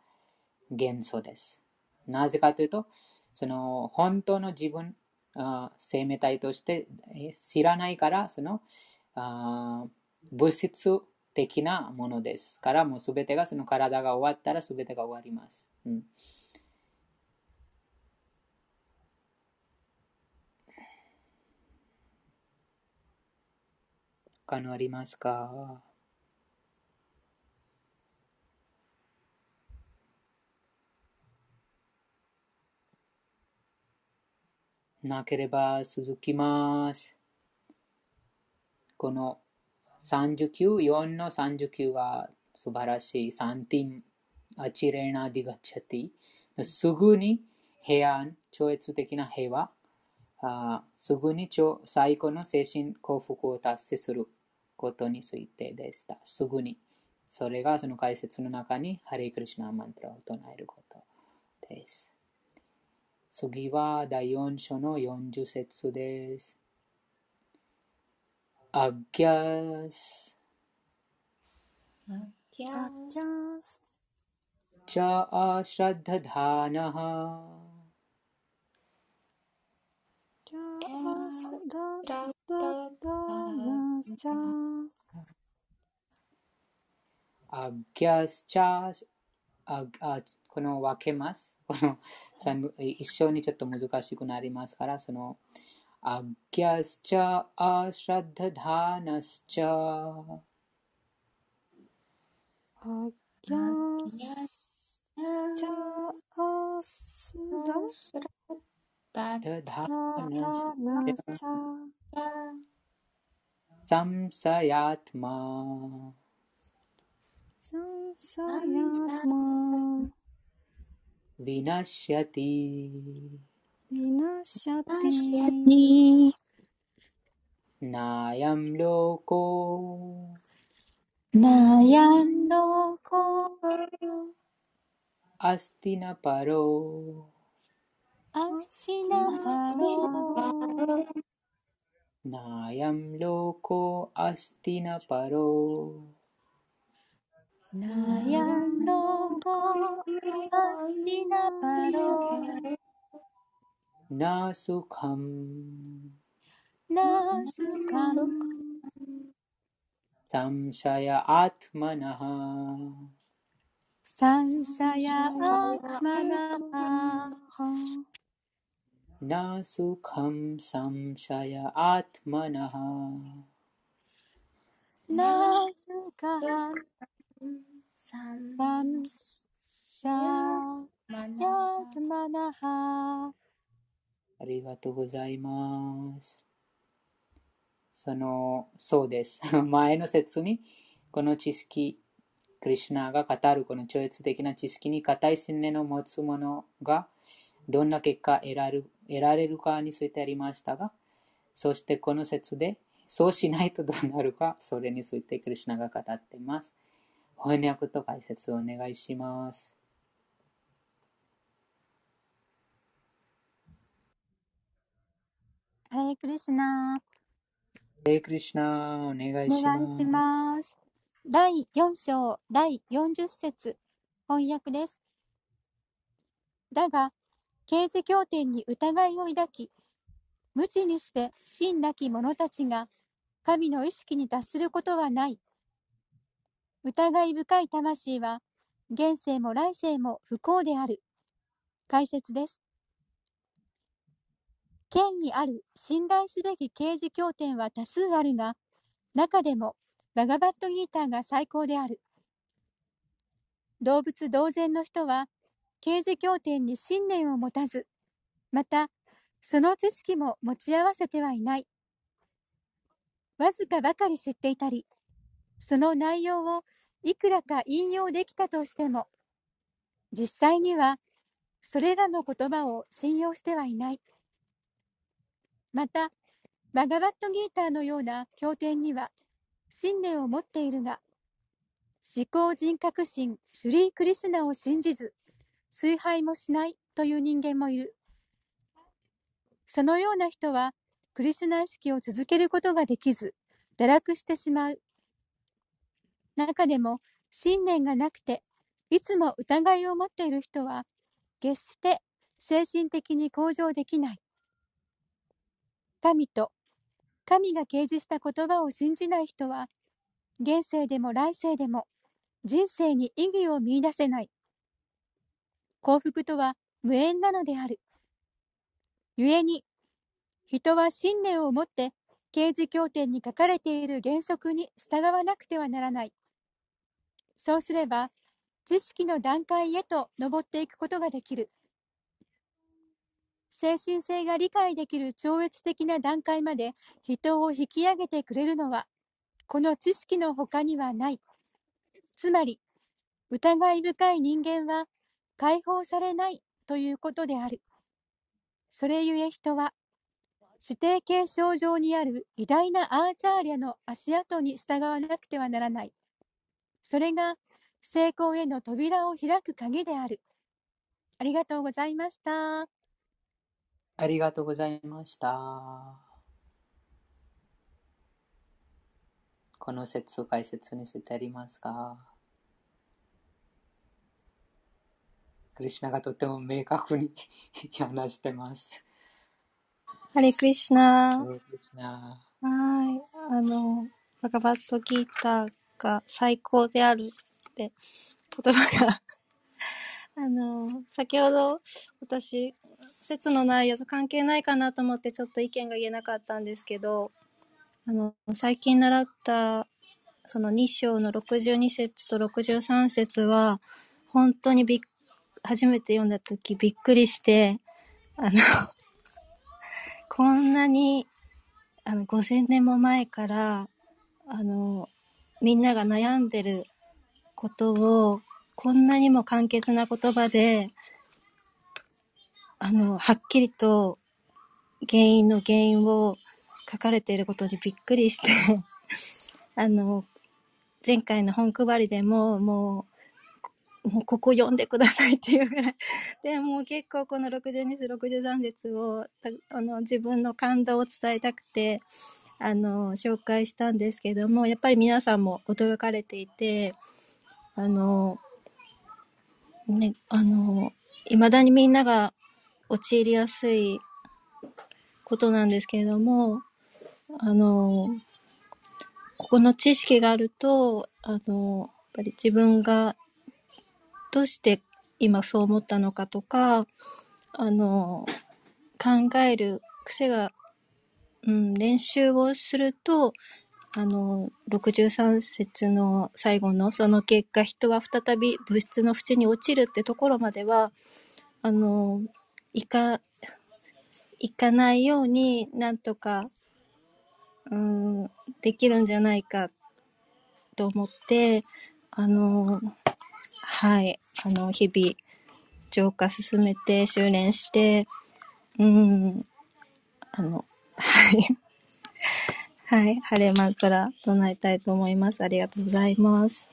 幻想です。なぜかというと、その本当の自分、あ生命体として知らないから、そのあ物質的なものですから、もうすべてがその体が終わったらすべてが終わります。うん、他のありますか？なければ続きます。この39、4の39が素晴らしい。サンティン、アチレーナディガチャティ。すぐに平安、超越的な平和、あすぐに最高の精神幸福を達成することについてでした。すぐに。それがその解説の中にハレイクリシュナマントラを唱えることです。次は第4章の40節です。アギャス、アキャあじゃーす。チャアシラッダダーナハ、じゃあすだラだだなじゃアギャスチャス、ああこの分けます。この一緒にちょっと難しくなりますから、その、अज्ञश्च अश्रद्धधानश्च। संशयात्मा। संशयात्मा। विनश्यति। ラッダダーナスチャ、あぎゃすじゃあすだスラダダダだーナスだなじゃサムサヤあ、りがとうございます。その、そうです。前の説に、この知識、クリシュナが語るこの超越的な知識に固い信念を持つ者がどんな結果得られる得られるかについてありましたが、そしてこの説で、そうしないとどうなるか、それについてクリシュナが語っています。翻訳と解説をお願いします。ハレクリシナ、ハレークリシュナ、お願いおします。願いします。第4章第40節翻訳です。だが、刑事経典に疑いを抱き、無知にして真なき者たちが神の意識に達することはない。疑い深い魂は、現世も来世も不幸である。解説です。権威ある信頼すべき刑事経典は多数あるが、中でもバガバットギーターが最高である。動物同然の人は、刑事経典に信念を持たず、また、その知識も持ち合わせてはいない。わずかばかり知っていたり、その内容をいくらか引用できたとしても、実際にはそれらの言葉を信用してはいない。また、バガバットギーターのような経典には信念を持っているが、思考人格心シュリー・クリスナを信じず、崇拝もしないという人間もいる。そのような人は、クリスナ意識を続けることができず、堕落してしまう。中でも、信念がなくて、いつも疑いを持っている人は、決して精神的に向上できない。神と、神が掲示した言葉を信じない人は、現世でも来世でも、人生に意義を見出せない。幸福とは無縁なのである。故に、人は信念を持って刑事経典に書かれている原則に従わなくてはならない。そうすれば、知識の段階へと登っていくことができる。精神性が理解できる超越的な段階まで人を引き上げてくれるのは、この知識の他にはない。つまり、疑い深い人間は解放されないということである。それゆえ人は、指定継承上にある偉大なアーチャーリャの足跡に従わなくてはならない。それが成功への扉を開く鍵である。ありがとうございました。ありがとうございました。この説を解説にしてありますか？クリシナがとても明確に 話してます。ハレクリシナ。ハレクリシナ。はい。あの、バガバットギーターが最高であるって言葉が あの、先ほど私、説の内容と関係ないかなと思ってちょっと意見が言えなかったんですけど、あの、最近習ったその2章の62節と63節は、本当にびっ初めて読んだ時びっくりして、あの こんなに、あの、5000年も前から、あの、みんなが悩んでることを、こんなにも簡潔な言葉で、あの、はっきりと原因の原因を書かれていることにびっくりして あの、前回の本配りでも、もう、もうここ読んでくださいっていうぐらい。で、もう結構この62節、63節を、あの、自分の感動を伝えたくて、あの、紹介したんですけども、やっぱり皆さんも驚かれていて、あの、ね、あの、未だにみんなが陥りやすいことなんですけれども、あの、ここの知識があると、あの、やっぱり自分がどうして今そう思ったのかとか、あの、考える癖が、うん、練習をすると、あの、63節の最後のその結果、人は再び物質の淵に落ちるってところまでは、あの、いか、いかないようになんとか、うん、できるんじゃないかと思って、あの、はい。あの、日々、浄化進めて、修練して、うん、あの、はい。はい。晴れマントラ唱えたいと思います。ありがとうございます。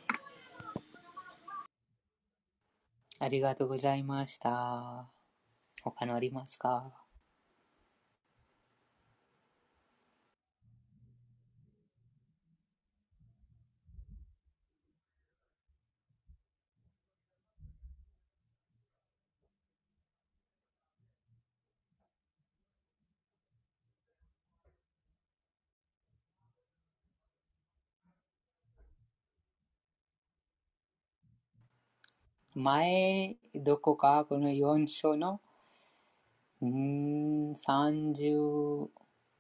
ありがとうございました。他のありますか？前どこか？この4章のうーん、30、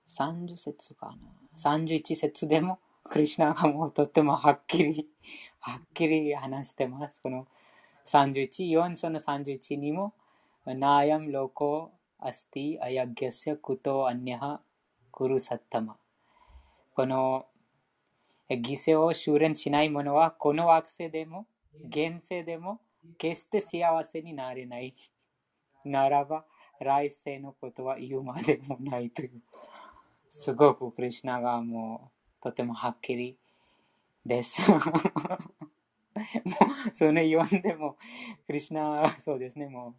30節かな。31節でも、クリシナがもうとってもはっきり、はっきり話してます。この31、4章の31にも、नायं लोकोऽस्त्ययज्ञस्य कुतोऽन्यः कुरुसत्तम。この犠牲を修練しない者は、この惑星でも、現世でも、決して幸せになれない。ならば、来世のことは言うまでもないという。すごくクリシナがもう、とてもはっきりです。もう、それ読んでも、クリシナはそうですね、も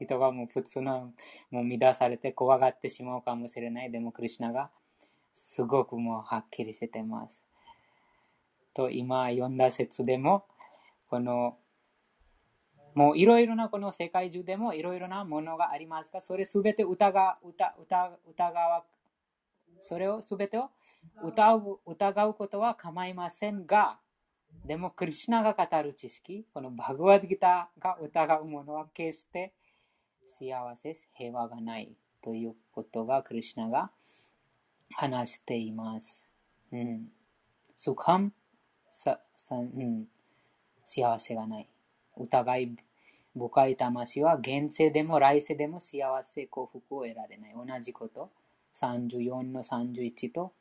う、人がもう普通の、もう乱されて怖がってしまうかもしれない。でも、クリシナがすごくもうはっきりしてます。と、今読んだ説でも、この、もういろいろなこの世界中でもいろいろなものがありますが、それすべて疑う、疑疑疑わ、それをすべてを疑う疑うことは構いませんが、でも、クリシナが語る知識、このバグワッギターが疑うものは決して幸せ、平和がないということがクリシナが話しています。うん。スカム、ささうん、幸せがない。疑い深い魂は現世でも来世でも幸せ、幸福を得られない。同じこと。34の31と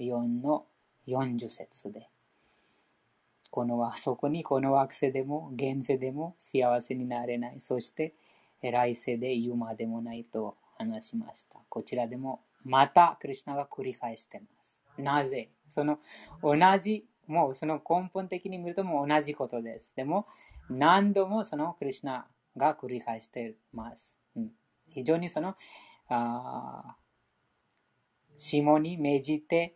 4の40節で。このそこにこの惑星でも現世でも幸せになれない。そして来世で言うまでもないと話しました。こちらでもまたクリュナが繰り返してます。なぜ？その同じ、もうその根本的に見るとも同じことです。でも何度もそのクリュナが繰り返しています。うん、非常にその、あ下に命じて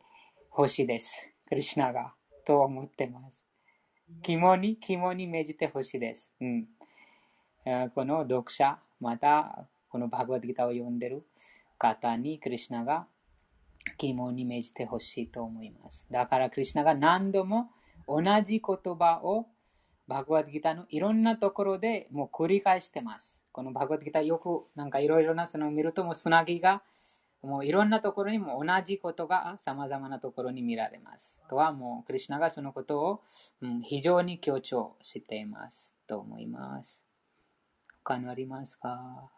ほしいです。クリュナが。と思ってます。肝に、肝に命じてほしいです。うん、この読者、またこのバグワッドギターを読んでる方にクリュナが肝に銘じてほしいと思います。だからクリュナが何度も同じ言葉をバグワッドギターのいろんなところでもう繰り返してます。このバグワッドギターよくなんかいろいろなその見るともうつなぎがもういろんなところにも同じことが様々なところに見られます。とはもうクリュナがそのことを、うん、非常に強調していますと思います。他にありますか？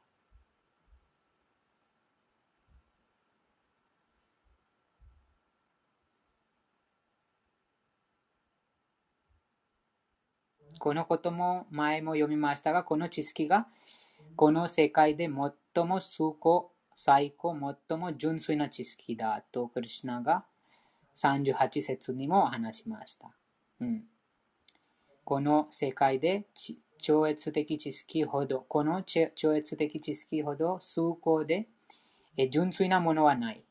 このことも前も読みましたが、この知識がこの世界で最も崇高、最高、最も純粋な知識だとクリュナが38節にも話しました。うん、この世界で超越的知識ほど、この超越的知識ほど崇高で純粋なものはない。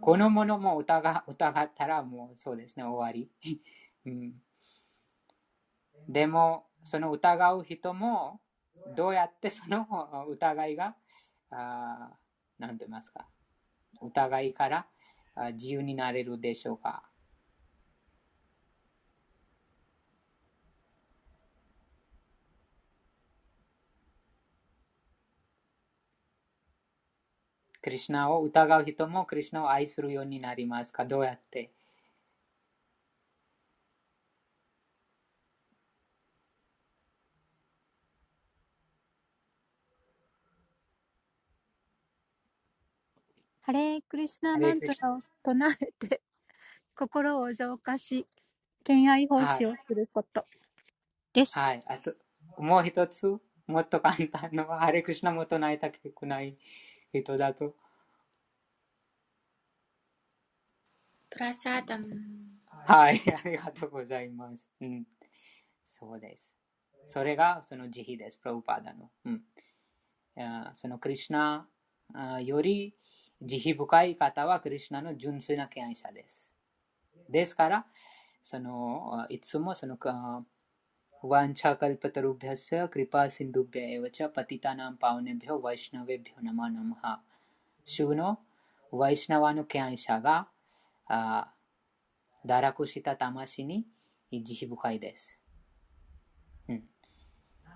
このものも疑疑ったらもうそうですね、終わり。うんでも、その疑う人も、どうやってその疑いが、あなんて言いますか、疑いから自由になれるでしょうか。クリュナを疑う人もクリュナを愛するようになりますか？どうやってハレークリシュナマントラを唱えて、心を浄化し、敬愛奉仕をすることです。はい。あと、もう一つ、もっと簡単なのは、ハレクリシュナも唱えたくない人だと。プラサーダム。はい。ありがとうございます。うん。そうです。それがその慈悲です。プラウパーダの。うん。そのクリシュナより、慈悲深い方はクリシュナの純粋な敬愛者です。ですから、そのいつもそのवाञ्छाकल्पतरुभ्यश्च कृपासिन्धुभ्य एव च पतितानां पावनेभ्यो वैष्णवेभ्यो नमो नमः主のワイシナワの敬愛者があ堕落した魂に慈悲深いです。うん、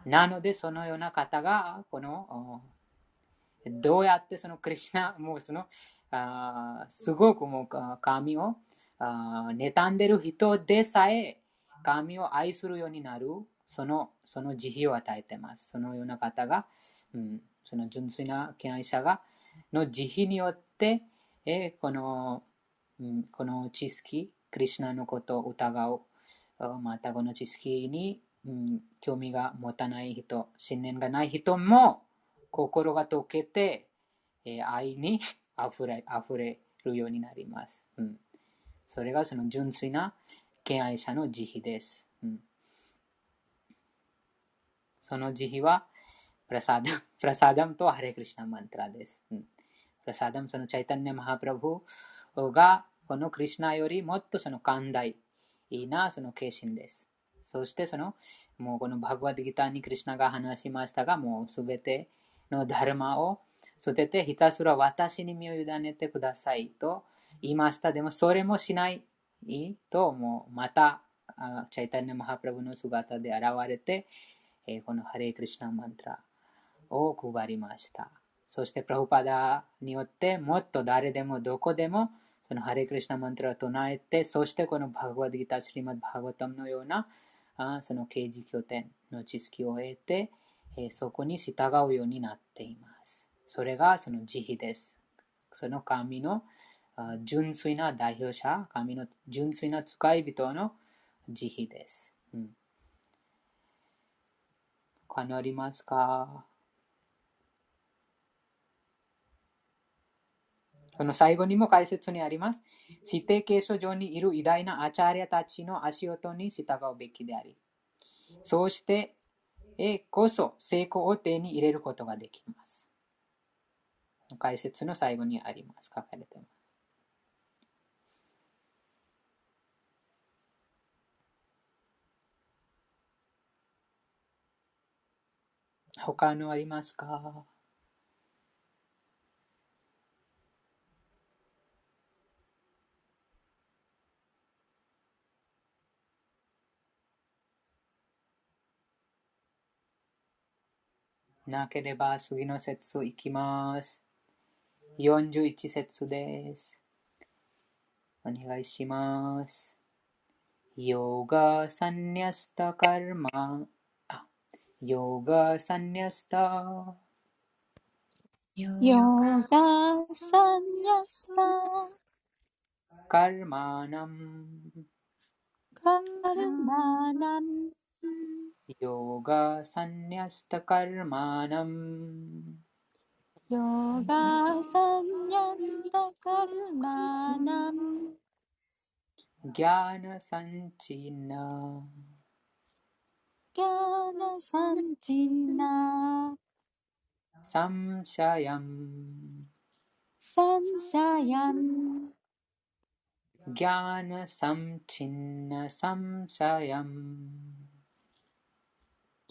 なので、そのような方が、この、どうやってそのクリュナ、もうその、あすごくもう神をあ妬んでる人でさえ神を愛するようになるそのその慈悲を与えてます。そのような方が、うん、その純粋な敬愛者がの慈悲によって、えこの、うん、この知識、クリュナのことを疑う、またこの知識に、うん、興味が持たない人、信念がない人も心が溶けて、え愛に 溢れ溢れるようになります。うん、それがその純粋な敬愛者の慈悲です。うん、その慈悲は、プラサダムプラサダムとハレクリシナマントラです。うん、プラサダム、そのチャイタンネ・マハプラブが、このクリシナよりもっとその寛大なその化身です。そしてその、もうこのバグワッドギターにクリシナが話しましたが、もうすべてのダルマを捨ててひたすら私に身を委ねてくださいと言いました。でもそれもしないと、もうまたチャイタンネ・マハプラブの姿で現れて、このハレイ・クリシナマントラを配りました。そしてプラフパダによってもっと誰でもどこでもそのハレイ・クリシナマントラを唱えて、そしてこのバグワディギタ・シリマッバーガタムのようなあその刑事拠点の知識を得て、えそこに従うようになっています。それがその慈悲です。その神の純粋な代表者、神の純粋な使い人の慈悲です。うん、他にありますか？この最後にも解説にあります。指定継承上にいる偉大なアチャーリアたちの足音に従うべきであり、そうしてこそ成功を手に入れることができます。解説の最後にあります。書かれています。他のありますか？なければ次の説いきます。41節です。お願いします。ヨガサンニャスタカルマあ、ヨガサンニャスタヨガサンニャスタカルマナムカルマナム योगासन्न्यस्तकर्माणम् योगासन्न्यस्तकर्माणम् ज्ञानसञ्चिन्न। ज्ञानसञ्चिन्न। संशयम्। संशयम्। ज्ञानसञ्छिन्न संशयम्।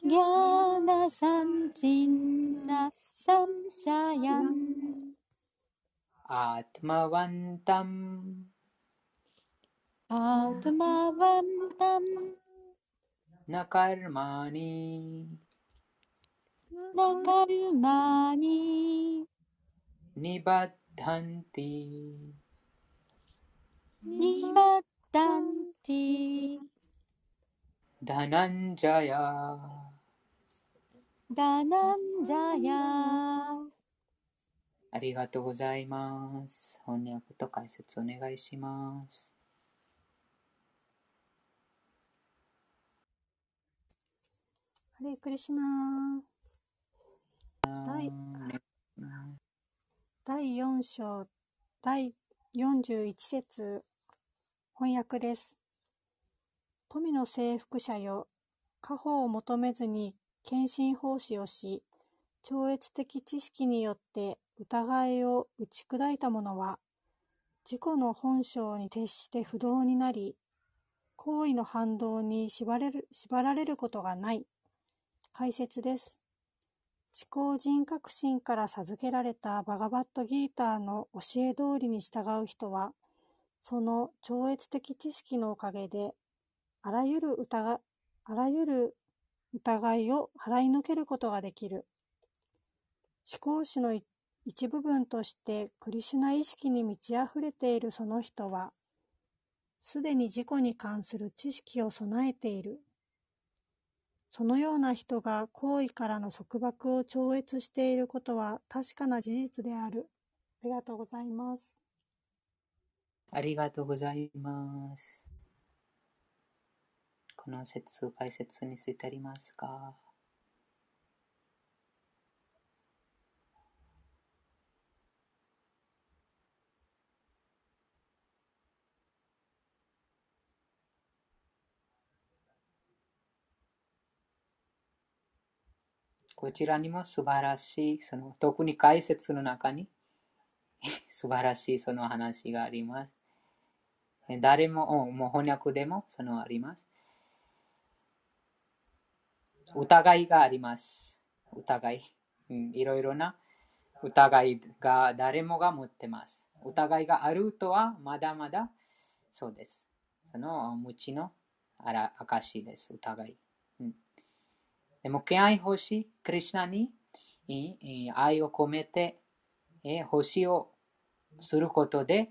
ज्ञानसञ्चिन्न संशयम्। आत्मवन्तम् आत्मवन्तम् न कर्माणि। न कर्माणि। निबद्धन्ति। निबद्धन्ति। धनञ्जया। ダナンジャヤありがとうございます。翻訳と解説お願いします。ハレクリシナ第第4章第41節翻訳です。富の征服者よ、家宝を求めずに献身奉仕をし、超越的知識によって疑いを打ち砕いた者は、自己の本性に徹して不動になり、行為の反動に縛れる縛られることがない。解説です。思考人格心から授けられたバガバットギーターの教え通りに従う人は、その超越的知識のおかげで、あらゆる疑あらゆる疑いを払い抜けることができる。思考主の一部分としてクリシュナ意識に満ち溢れているその人は、すでに自己に関する知識を備えている。そのような人が行為からの束縛を超越していることは確かな事実である。ありがとうございます。ありがとうございます。この説、解説についてありますかこちらにも素晴らしい、その特に解説の中に 素晴らしいその話があります。誰も、もう翻訳でもそのあります。疑いがあります。疑い。うん、いろいろな疑いが誰もが持ってます。疑いがあるとはまだまだそうです。その無知の証です。疑い。うんでも、敬愛星、クリュナに愛を込めて、星をすることで、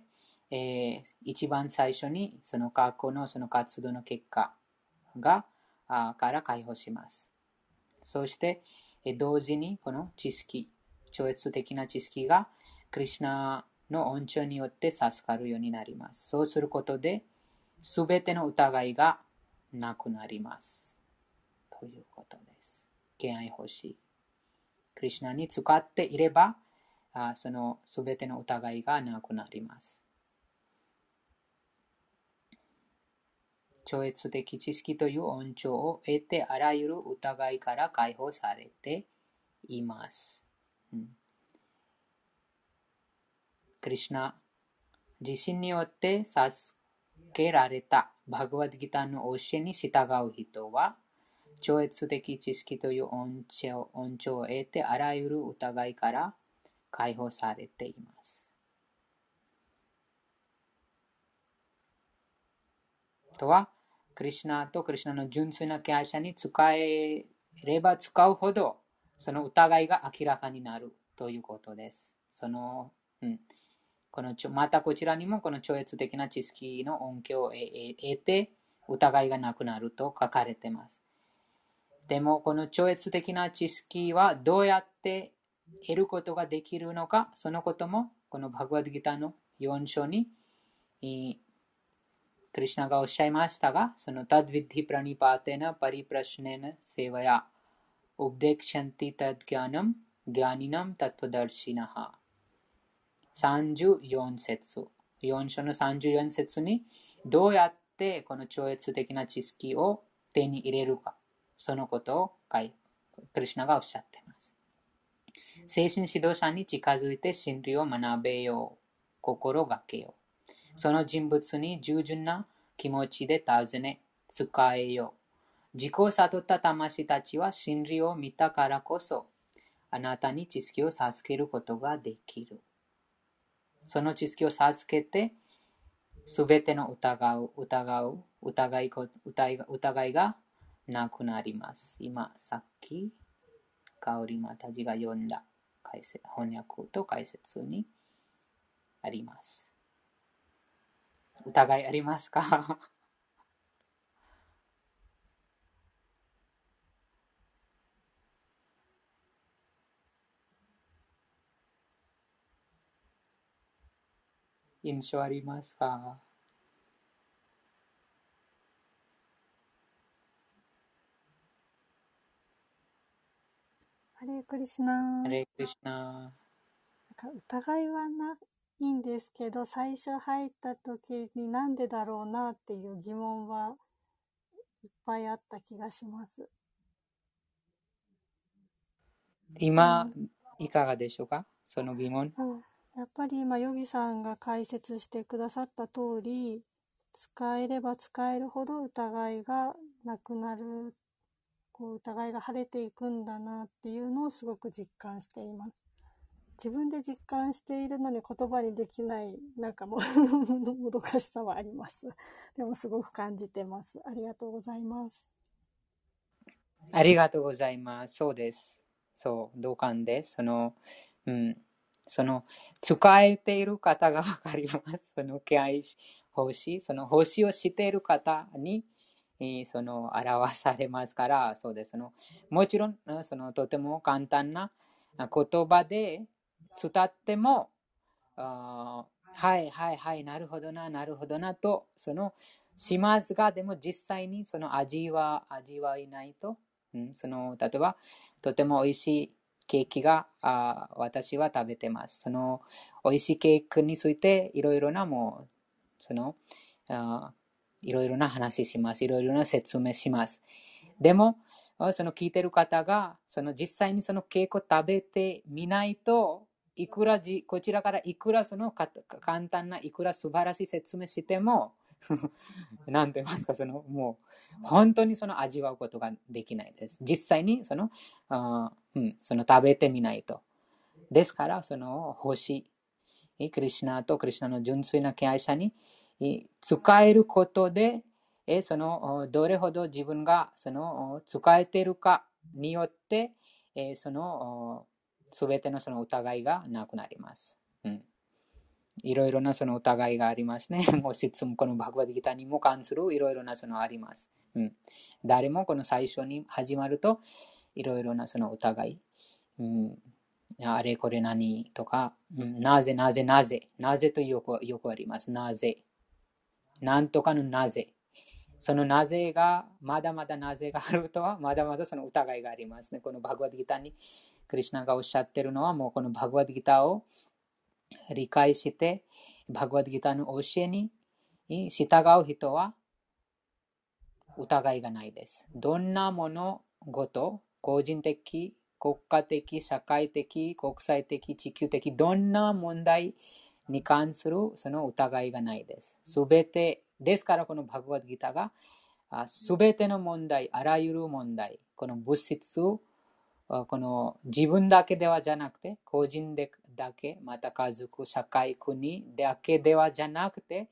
えー、一番最初にその過去のその活動の結果があから解放します。そして、同時にこの知識、超越的な知識がクリュナの恩寵によって授かるようになります。そうすることで、すべての疑いがなくなります。ということです。敬愛欲しい。クリュナに使っていれば、あそのすべての疑いがなくなります。超越的知識という恩寵を得て、あらゆる疑いから解放されています。うん、クリュナ自身によって授けられたバグワッドギターの教えに従う人は、超越的知識という恩寵恩寵を得て、あらゆる疑いから解放されています。とは、クリュナとクリュナの純粋な敬愛者に使えれば使うほど、その疑いが明らかになるということです。その、うん、このちょまたこちらにもこの超越的な知識の恩恵を得て疑いがなくなると書かれています。でも、この超越的な知識はどうやって得ることができるのか、そのことも、このバグワッドギターの4章に、クリュナがおっしゃいましたが、そのタドヴィッディプラニパーテナパリプラシネナセワヤ、ウブデクシャンティタドギャナム、ギャニナムタトダルシナハ。34節。4章の34節に、どうやってこの超越的な知識を手に入れるか。そのことをクリュナがおっしゃっています。精神指導者に近づいて真理を学べよう。心がけよう。その人物に従順な気持ちで尋ね、使えよう。自己を悟った魂たちは真理を見たからこそ、あなたに知識を授けることができる。その知識を授けて、すべての疑う、疑う、疑い疑いがなくなります。今、さっき、香りまたちが読んだ解説翻訳と解説にあります。疑いありますか？印象ありますか？ハレークリシナ。ハレークリシナ。なんか疑いはないんですけど、最初入った時になんでだろうなっていう疑問はいっぱいあった気がします。今、うん、いかがでしょうか？その疑問、うん。やっぱり今、ヨギさんが解説してくださった通り、使えれば使えるほど疑いがなくなるこう疑いが晴れていくんだなっていうのをすごく実感しています。自分で実感しているのに言葉にできないなんかも もどかしさはあります。でもすごく感じてます。ありがとうございます。ありがとうございます。そうです。そう、同感です。その、うん、その、使えている方がわかります。その、気配星、その星を知っている方に、その表されますから、そうです。そのもちろん、そのとても簡単な言葉で伝っても、あはいはいはい、なるほどな、なるほどなと、そのしますが、でも実際にその味は味わいないと、うん、その例えば、とても美味しいケーキがあ私は食べてます。その美味しいケーキについていろいろなもう、そのあいろいろな話します。いろいろな説明します。でも、その聞いてる方が、その実際にそのケーキを食べてみないと、いくらじ、こちらからいくらその簡単ないくら素晴らしい説明しても、なんて言いますか、そのもう本当にその味わうことができないです。実際にその、あうん、その食べてみないと。ですから、その星、クリュナとクリュナの純粋な敬愛者に使えることで、そのどれほど自分がその使えてるかによって、そのすべてのその疑いがなくなります。うん、いろいろなその疑いがありますね。もう質問、このバグワディギターにも関するいろいろなそのあります。うん、誰もこの最初に始まると、いろいろなその疑い、うん、あれこれ何とか、うん、なぜなぜなぜ、なぜとよくよくあります。なぜ。なんとかのなぜ。そのなぜが、まだまだなぜがあるとは、まだまだその疑いがありますね。このバグワディギターに、クリュナがおっしゃってるのは、もうこのバグワディギターを理解して、バグワディギターの教えに従う人は疑いがないです。どんなものごと、個人的、国家的、社会的、国際的、地球的、どんな問題に関するその疑いがないです。すべて、ですからこのバグワッドギターが、すべての問題、あらゆる問題、この物質、この自分だけではじゃなくて、個人でだけ、また家族、社会、国だけではじゃなくて、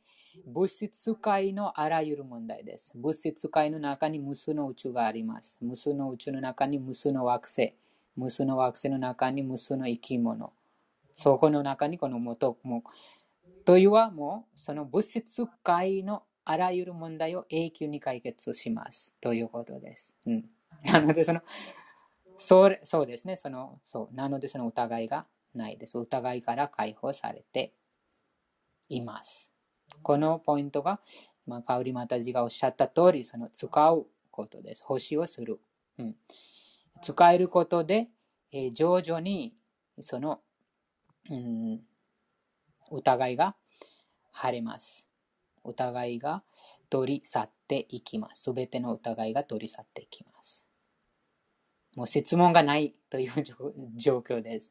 物質界のあらゆる問題です。物質界の中に無数の宇宙があります。無数の宇宙の中に無数の惑星。無数の惑星の中に無数の生き物。そこの中にこの元もというはもうその物質界のあらゆる問題を永久に解決しますということです。うん、なのでそのそれそうですねそのそうなのでその疑いがないです。疑いから解放されています。このポイントが、まあ、香りまたじがおっしゃった通り、その使うことです。星をする。うん、使えることで、えー、徐々にそのうん、疑いが晴れます。疑いが取り去っていきます。すべての疑いが取り去っていきます。もう質問がないという状 況です。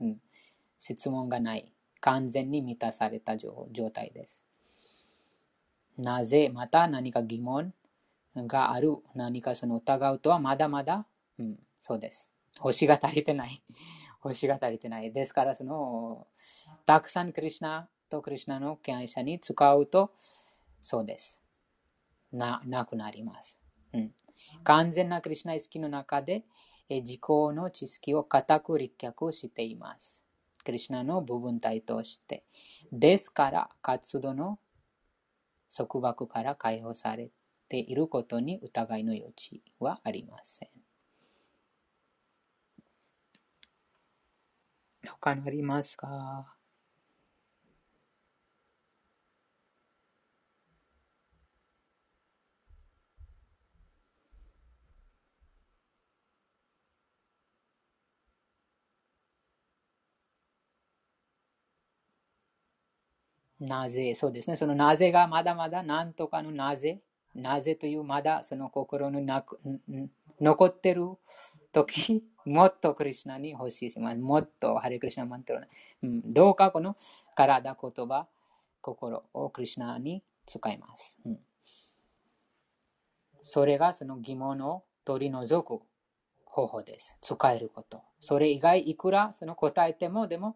質問がない。完全に満たされた状態です。なぜまた何か疑問？がある何かその疑うとはまだまだ、うん、そうです。星が足りてない。星が足りてない。ですから、その、たくさんクリュナとクリュナの敬愛者に使うと、そうです。な、なくなります。うん、完全なクリュナ意識の中で、自己の知識を固く立脚しています。クリュナの部分体として。ですから、活動の束縛から解放されていることに疑いの余地はありません。他にありますか？なぜ、そうですね。そのなぜがまだまだ何とかのなぜ、なぜというまだその心になく残ってる時、もっとクリュナに欲しいします。もっとハレクリシナマントロ、うん、どうかこの体、言葉、心をクリュナに使います。うん、それがその疑問を取り除く方法です。使えること。それ以外いくらその答えても、でも、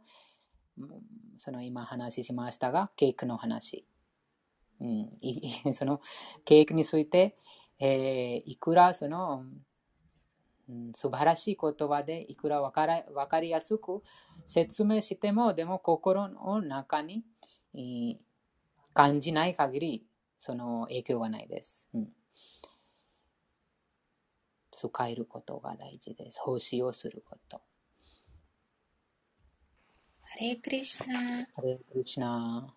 その今話しましたが、ケークの話。うん、そのケークについて、えー、いくらその、うん素晴らしい言葉でいくらわからわかりやすく説明しても、でも心の中にえー感じない限り、その影響がないです。うん使えることが大事です。奉仕をすること。ハレークリシュナ。ハレークリシュナ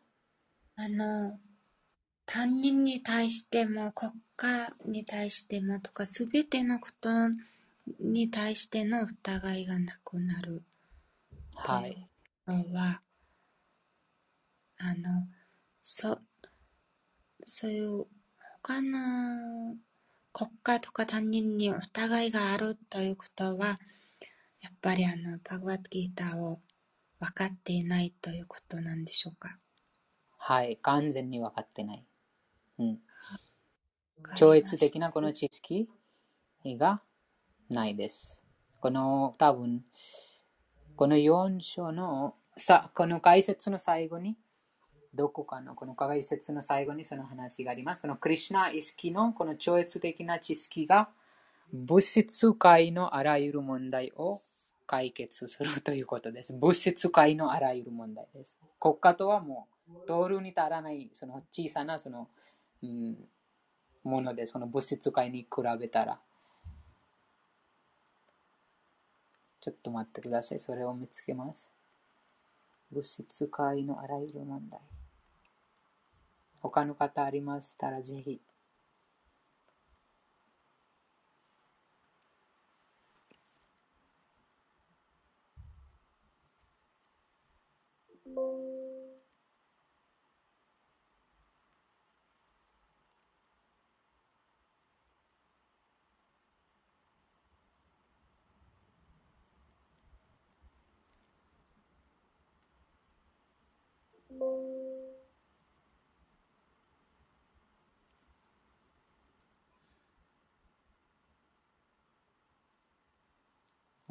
あの、他人に対しても国家に対してもとかすべてのことに対しての疑いがなくなるはい。のは、あの、そ、そういう他の国家とか他人に疑いがあるということは、やっぱりあの、バグワッドギーターを分かっていないということなんでしょうか？はい。完全に分かってない。うん。超越的なこの知識がないです。この多分、この4章のさ、この解説の最後に、どこかのこの解説の最後にその話があります。このクリシュナ意識のこの超越的な知識が物質界のあらゆる問題を解決するということです。物質界のあらゆる問題です。国家とはもう、道路に足らないその小さなその、うん、もので、その物質界に比べたら。ちょっと待ってください。それを見つけます。物質界のあらゆる問題。他の方ありましたらぜひ。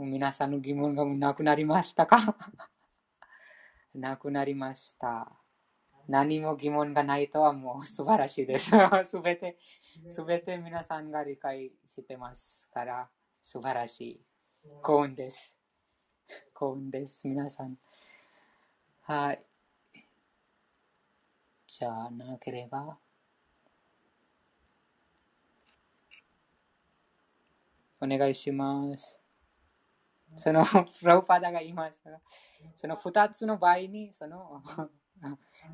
皆さんの疑問がなくなりましたか？なくなりました。何も疑問がないとはもう素晴らしいです。すべて、すべて皆さんが理解してますから、素晴らしい。幸運です。幸運です、皆さん。はい。じゃあ、なければ。お願いします。その、プラウパダが言いましたが、その二つの場合に、その、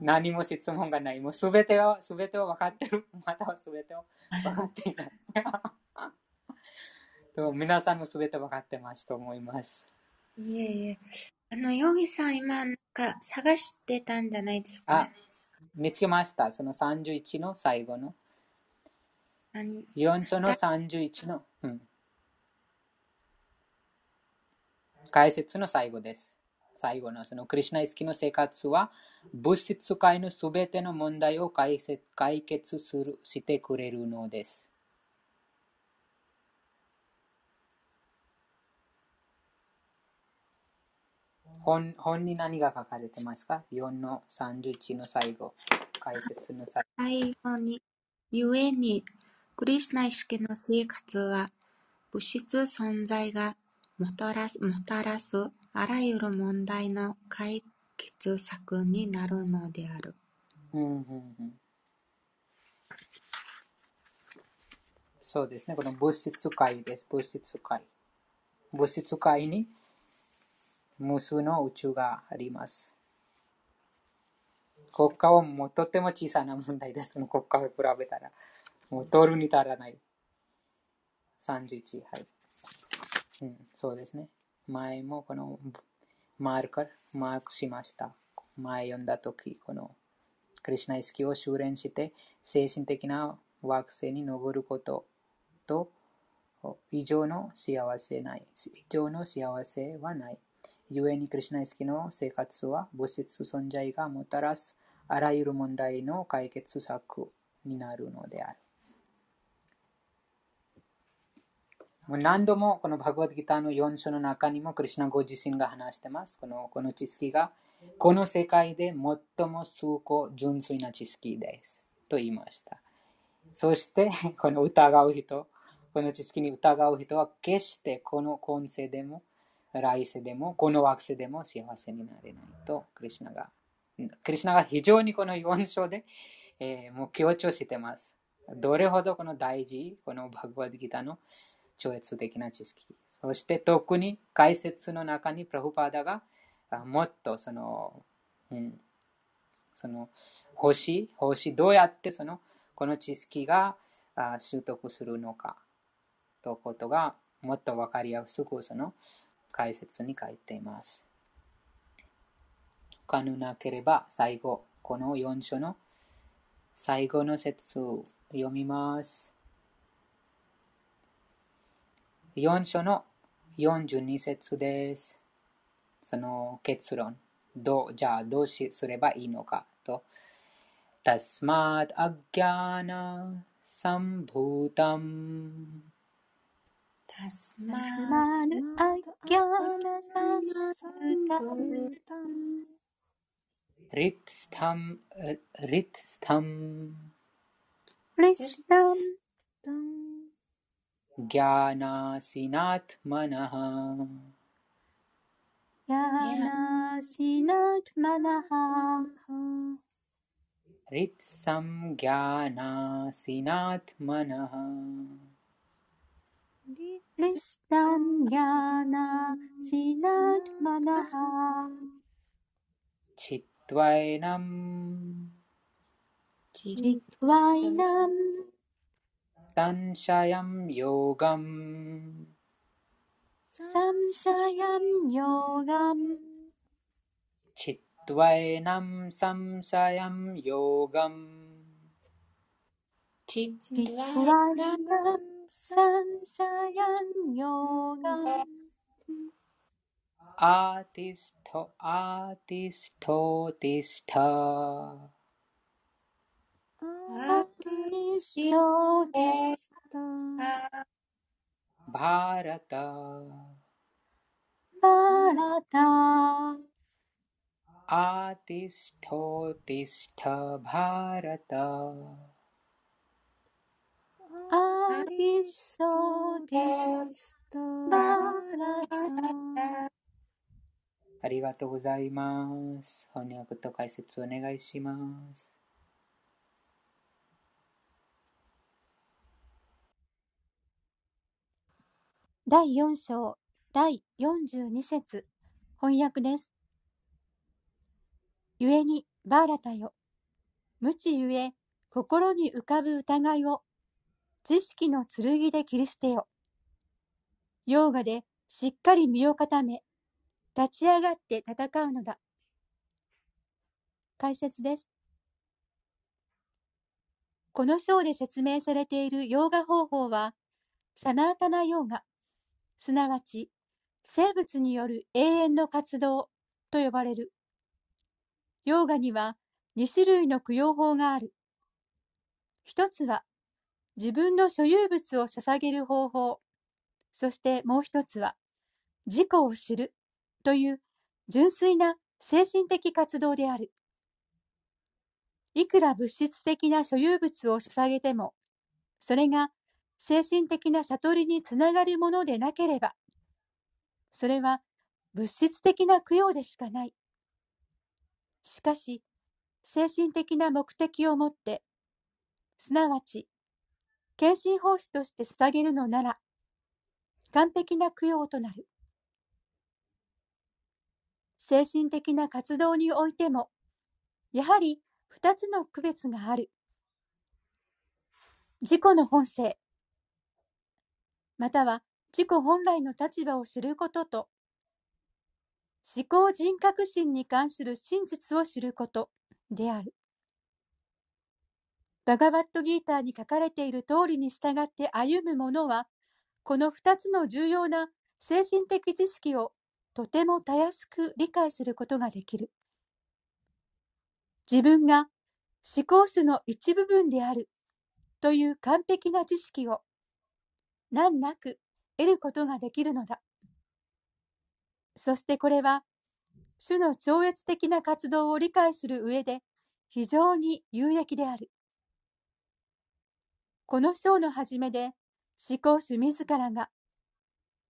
何も質問がない。もうすべてを、すべてを分かってる。またはすべてを分かっていない。と皆さんもすべて分かってますと思います。いえいえ。あの、ヨギさん今なんか探してたんじゃないですかあ、見つけました。その31の最後の4章の31の、うん。解説の最後です。最後のそのクリシュナ意識の生活は物質界のすべての問題を解説解決するしてくれるのです。本本に何が書かれてますか ?4 の31の最後。解説の最後。最後に、ゆえに、クリシュナ意識の生活は、物質存在がもたらすもたらすあらゆる問題の解決策になるのである。うんうんうんそうですね。この物質界です。物質界。物質界に無数の宇宙があります。国家はもうとても小さな問題です。国家を比べたら。もう取るに足らない。31。はい。うん、そうですね。前もこのマーカー、マークしました。前読んだとき、このクリシュナ意識を修練して精神的な惑星に登ることと以上の幸せない。以上の幸せはない。故にクリシュナ意識の生活は物質存在がもたらすあらゆる問題の解決策になるのである。もう何度もこのバグワッドギターの4章の中にもクリシュナご自身が話してます。このこの知識がこの世界で最も崇高純粋な知識です。と言いました。そして、この疑う人この知識に疑う人は決してこの今世でも来世でもこの惑星でも幸せになれないとクリュナがクリュナが非常にこの4章で、えー、もう強調してます。どれほどこの大事、このバグバディギターの超越的な知識。そして特に解説の中にプラフパーダがもっとその、うん、その星、星どうやってそのこの知識が習得するのかということがもっとわかりやすくその解説に書いています。他のなければ最後、この4章の最後の説を読みます。4章の42節です。その結論。どうじゃあどうすればいいのかと。तस्मात् अज्ञान सम्भूतम् तस्मात् अज्ञानसम्भूतम् हृत्स्थं हृत्स्थं पृष्ठम् ज्ञानासिनात्मनः। ज्ञानासिनात्मनः। ऋत्संज्ञानासिनात्मनः ऋत्संज्ञानासिनात्मनः चित्वयम् चित्वा संशयं योगम् संशयं योगम् चित्वैनं संशयं योगम् चित्वैनं संशयं योगम् आतिष्ठो आतिष्ठोतिष्ठ भारत भारत आतिष्ठोतिष्ठ भारत आतिष्ठोतिष्ठ भारत ありがとうございます。翻訳と解説お願いします。 第4章第42節翻訳です。故にバーラタよ。無知ゆえ心に浮かぶ疑いを知識の剣で切り捨てよ。ヨーガでしっかり身を固め、立ち上がって戦うのだ。解説です。この章で説明されているヨーガ方法は、サナータナヨーガ、すなわち生物による永遠の活動と呼ばれる。ヨーガには2種類の供養法がある。一つは自分の所有物を捧げる方法。そしてもう一つは自己を知るという純粋な精神的活動である。いくら物質的な所有物を捧げても、それが精神的な悟りにつながるものでなければ、それは物質的な供養でしかない。しかし、精神的な目的を持って、すなわち、献身奉仕として捧げるのなら、完璧な供養となる。精神的な活動においても、やはり二つの区別がある。自己の本性、または自己本来の立場を知ることと、思考人格心に関する真実を知ることである。バガバットギーターに書かれている通りに従って歩む者は、この二つの重要な精神的知識をとてもたやすく理解することができる。自分が思考主の一部分であるという完璧な知識を難なく得ることができるのだ。そしてこれは、主の超越的な活動を理解する上で非常に有益である。この章の初めで、思考主自らが、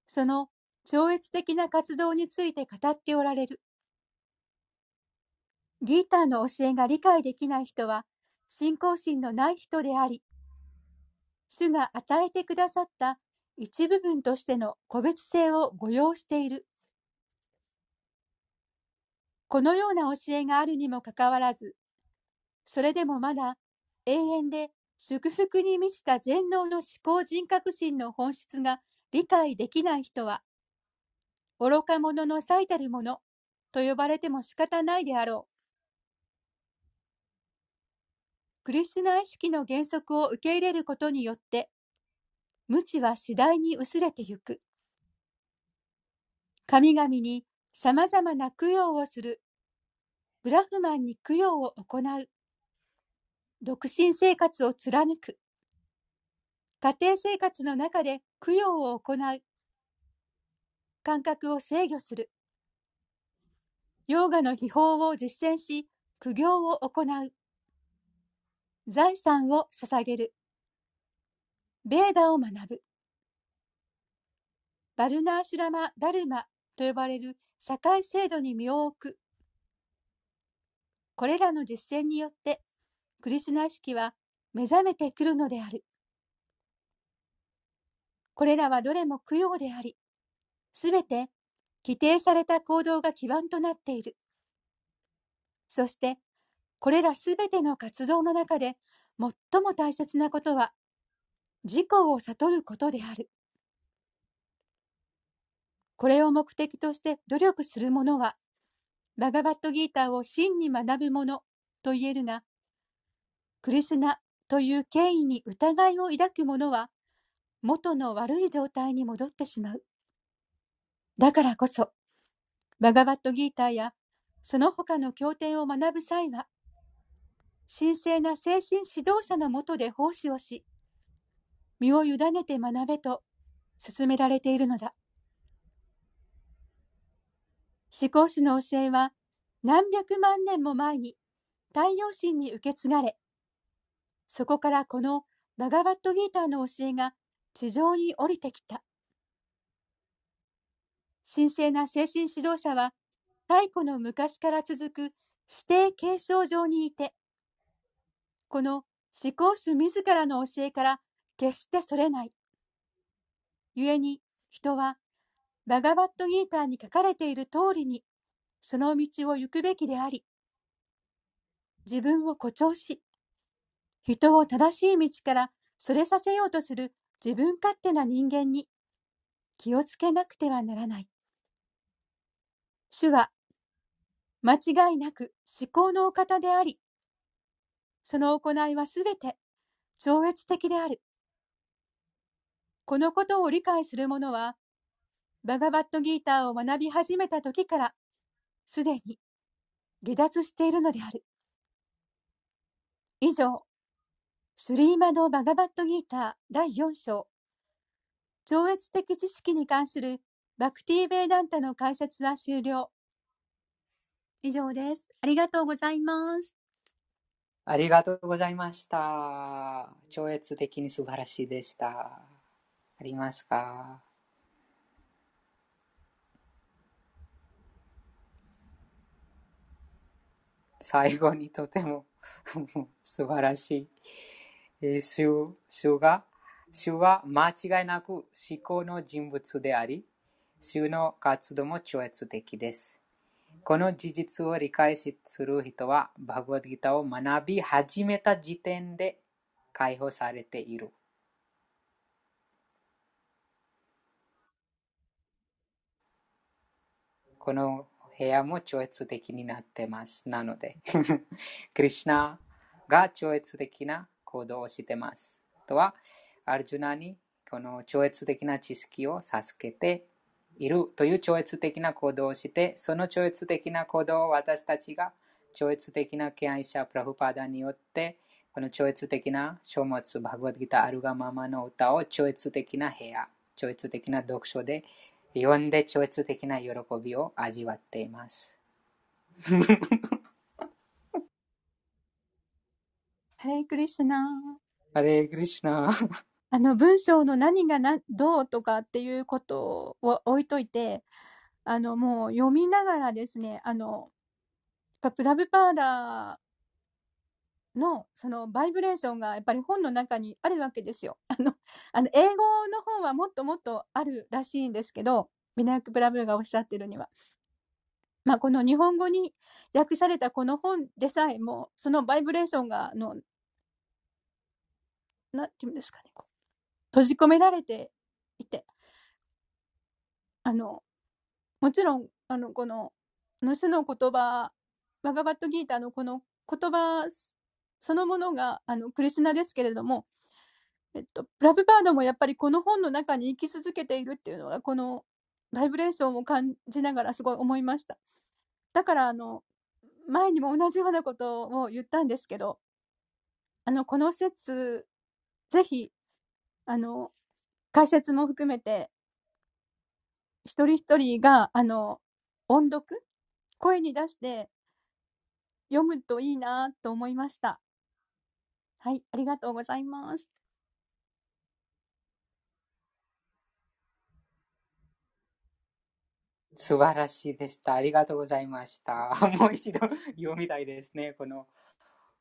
その超越的な活動について語っておられる。ギーターの教えが理解できない人は、信仰心のない人であり、主が与えてくださった一部分としての個別性を誤用している。このような教えがあるにもかかわらず、それでもまだ永遠で祝福に満ちた全能の思考人格心の本質が理解できない人は、愚か者の最たるものと呼ばれても仕方ないであろう。クリシュナ意識の原則を受け入れることによって、無知は次第に薄れてゆく。神々に様々な供養をする。ブラフマンに供養を行う。独身生活を貫く。家庭生活の中で供養を行う。感覚を制御する。ヨーガの秘法を実践し、苦行を行う。財産を捧げる。ベーダを学ぶ。バルナーシュラマ・ダルマと呼ばれる社会制度に身を置く。これらの実践によって、クリシュナ意識は目覚めてくるのである。これらはどれも供養であり、すべて規定された行動が基盤となっている。そして、これらすべての活動の中で最も大切なことは、自己を悟ることである。これを目的として努力する者は、バガバットギーターを真に学ぶ者と言えるが、クリシュナという権威に疑いを抱く者は、元の悪い状態に戻ってしまう。だからこそ、バガバットギーターやその他の経典を学ぶ際は、神聖な精神指導者のもとで奉仕をし、身を委ねて学べと勧められているのだ。思考主の教えは何百万年も前に太陽神に受け継がれ、そこからこのバガバットギーターの教えが地上に降りてきた。神聖な精神指導者は太古の昔から続く指定継承上にいて、この思考主自らの教えから決してそれない。故に人はバガバットギーターに書かれている通りにその道を行くべきであり、自分を誇張し、人を正しい道からそれさせようとする自分勝手な人間に気をつけなくてはならない。主は間違いなく思考のお方であり、その行いはすべて超越的である。このことを理解する者は、バガバットギーターを学び始めた時から、すでに下脱しているのである。以上、シュリーマのバガバットギーター第4章、超越的知識に関するバクティーベイダンタの解説は終了。以上です。ありがとうございます。ありがとうございました。超越的に素晴らしいでした。ありますか？最後にとても 素晴らしい。えー主主が、主は間違いなく思考の人物であり、主の活動も超越的です。この事実を理解する人は、バグワッドギターを学び始めた時点で解放されている。この部屋も超越的になってます。なので、クリシナが超越的な行動をしてます。とは、アルジュナにこの超越的な知識を授けているという超越的な行動をして、その超越的な行動を私たちが超越的な敬愛者プラフパダによって、この超越的な書物、バグワッドギター、アルガママの歌を超越的な部屋、超越的な読書で読んで超越的な喜びを味わっています。ハレイクリシュナハレークリシナー。あの文章の何がなどうとかっていうことを置いといて、あのもう読みながらですね、あの、やっぱプラブパーダーのそのバイブレーションがやっぱり本の中にあるわけですよ。あの、あの英語の本はもっともっとあるらしいんですけど、ビナヤク・プラブがおっしゃってるには。まあ、この日本語に訳されたこの本でさえも、そのバイブレーションが、あの、なんていうんですかね、こう閉じ込められていて、あの、もちろん、あの、この、の種の言葉、バガバットギーターのこの言葉そのものが、あの、クリシュナですけれども、えっと、ラブバードもやっぱりこの本の中に生き続けているっていうのが、このバイブレーションを感じながらすごい思いました。だから、あの、前にも同じようなことを言ったんですけど、あの、この説、ぜひ、あの、解説も含めて、一人一人が、あの、音読声に出して読むといいなと思いました。はい、ありがとうございます。素晴らしいでした。ありがとうございました。もう一度読みたいですね。この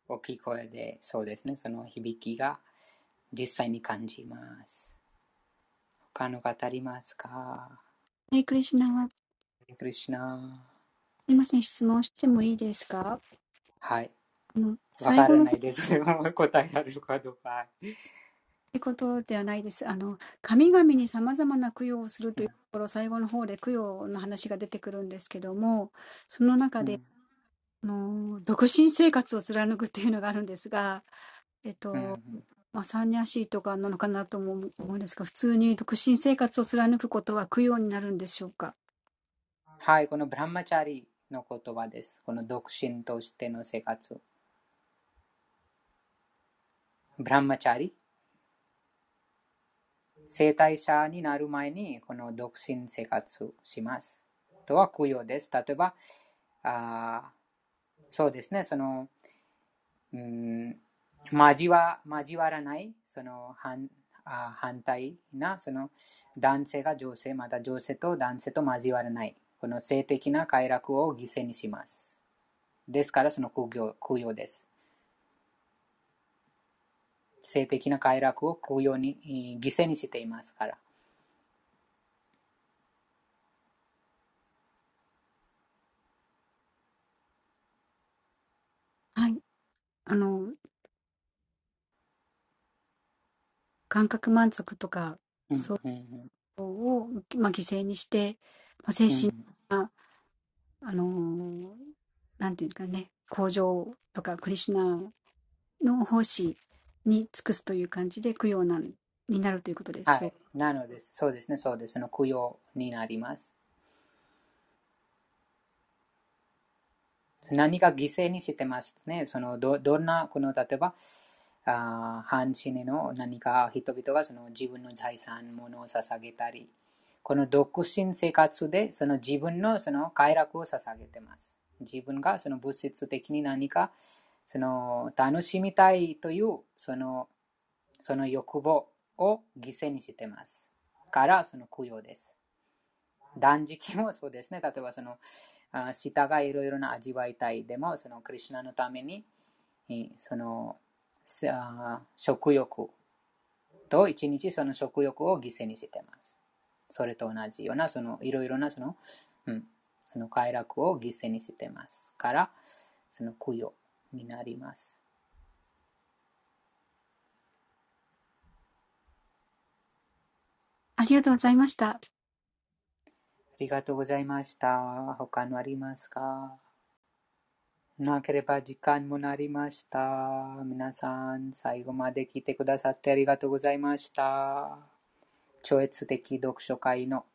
大きい声で、そうですね。その響きが実際に感じます。他の方ありますか？はい、クリシナは。クリシナ。すいません、質問してもいいですか？はい。わからないです。答えあるかどうか。ってことではないです。あの、神々に様々な供養をするというところ、最後の方で供養の話が出てくるんですけども、その中で、あの、独身生活を貫くっていうのがあるんですが、えっと、まあ、サンニャシーとかなのかなとも思うんですが、普通に独身生活を貫くことは供養になるんでしょうか？はい、このブランマチャリの言葉です。この独身としての生活。ブランマチャリ生体者になる前にこの独身生活します。とは供養です。例えば、あそうですね、その、うん、交わ交わらない、その反あ反対な、その男性が女性、また女性と男性と交わらない、この性的な快楽を犠牲にします。ですから、その供養供養です。性的な快楽を供養に犠牲にしていますから。はい。あの、感覚満足とか、そういうを、まあ、犠牲にして、まあ、精神が、あのなんていうかね、向上とかクリシュナの奉仕に尽くすという感じで供養なんになるということです。はい。なのです。そうですね。そうです。の供養になります。何か犠牲にしてますね。そのどどんな、この例えば、あ半死ねの何か人々がその自分の財産、ものを捧げたり、この独身生活でその自分のその快楽を捧げてます。自分がその物質的に何かその楽しみたいというそのその欲望を犠牲にしてます。からその供養です。断食もそうですね。例えばその舌がいろいろな味わいたいでもそのクリュナのためにその食欲と一日その食欲を犠牲にしてます。それと同じようなそのいろいろなその、うん、その快楽を犠牲にしてますからその供養になります。ありがとうございました。ありがとうございました。他のありますか？なければ時間もなりました。皆さん、最後まで聞いてくださってありがとうございました。超越的読書会の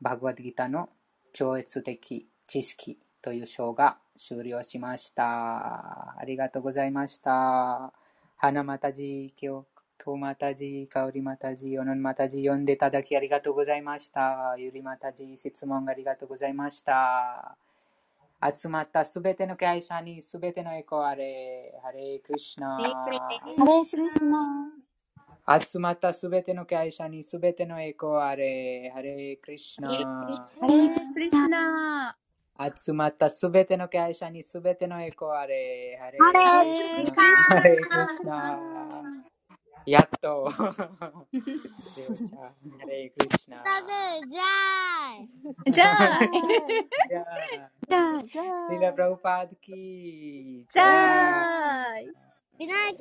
バグワッドギターの超越的知識という章が終了しました。ありがとうございました。花またじ、今日、今日またじ、香りまたじ、おのまたじ、読んでいただきありがとうございました。ゆりまたじ、質問ありがとうございました。集まったすべての会社にすべてのエコあれ。ハレクリシナ。ハレクリシナ。集まったすべての会社にすべての栄光あれ。ハレクリシナ。ハレークリシュナ集まったすべての会社にすべての栄光あれ。ハレハハレクリシハレクリナクリシナ。じゃじゃあじゃあじゃあ、じゃリラ・あプラブパードキー。じゃあーい。ビナー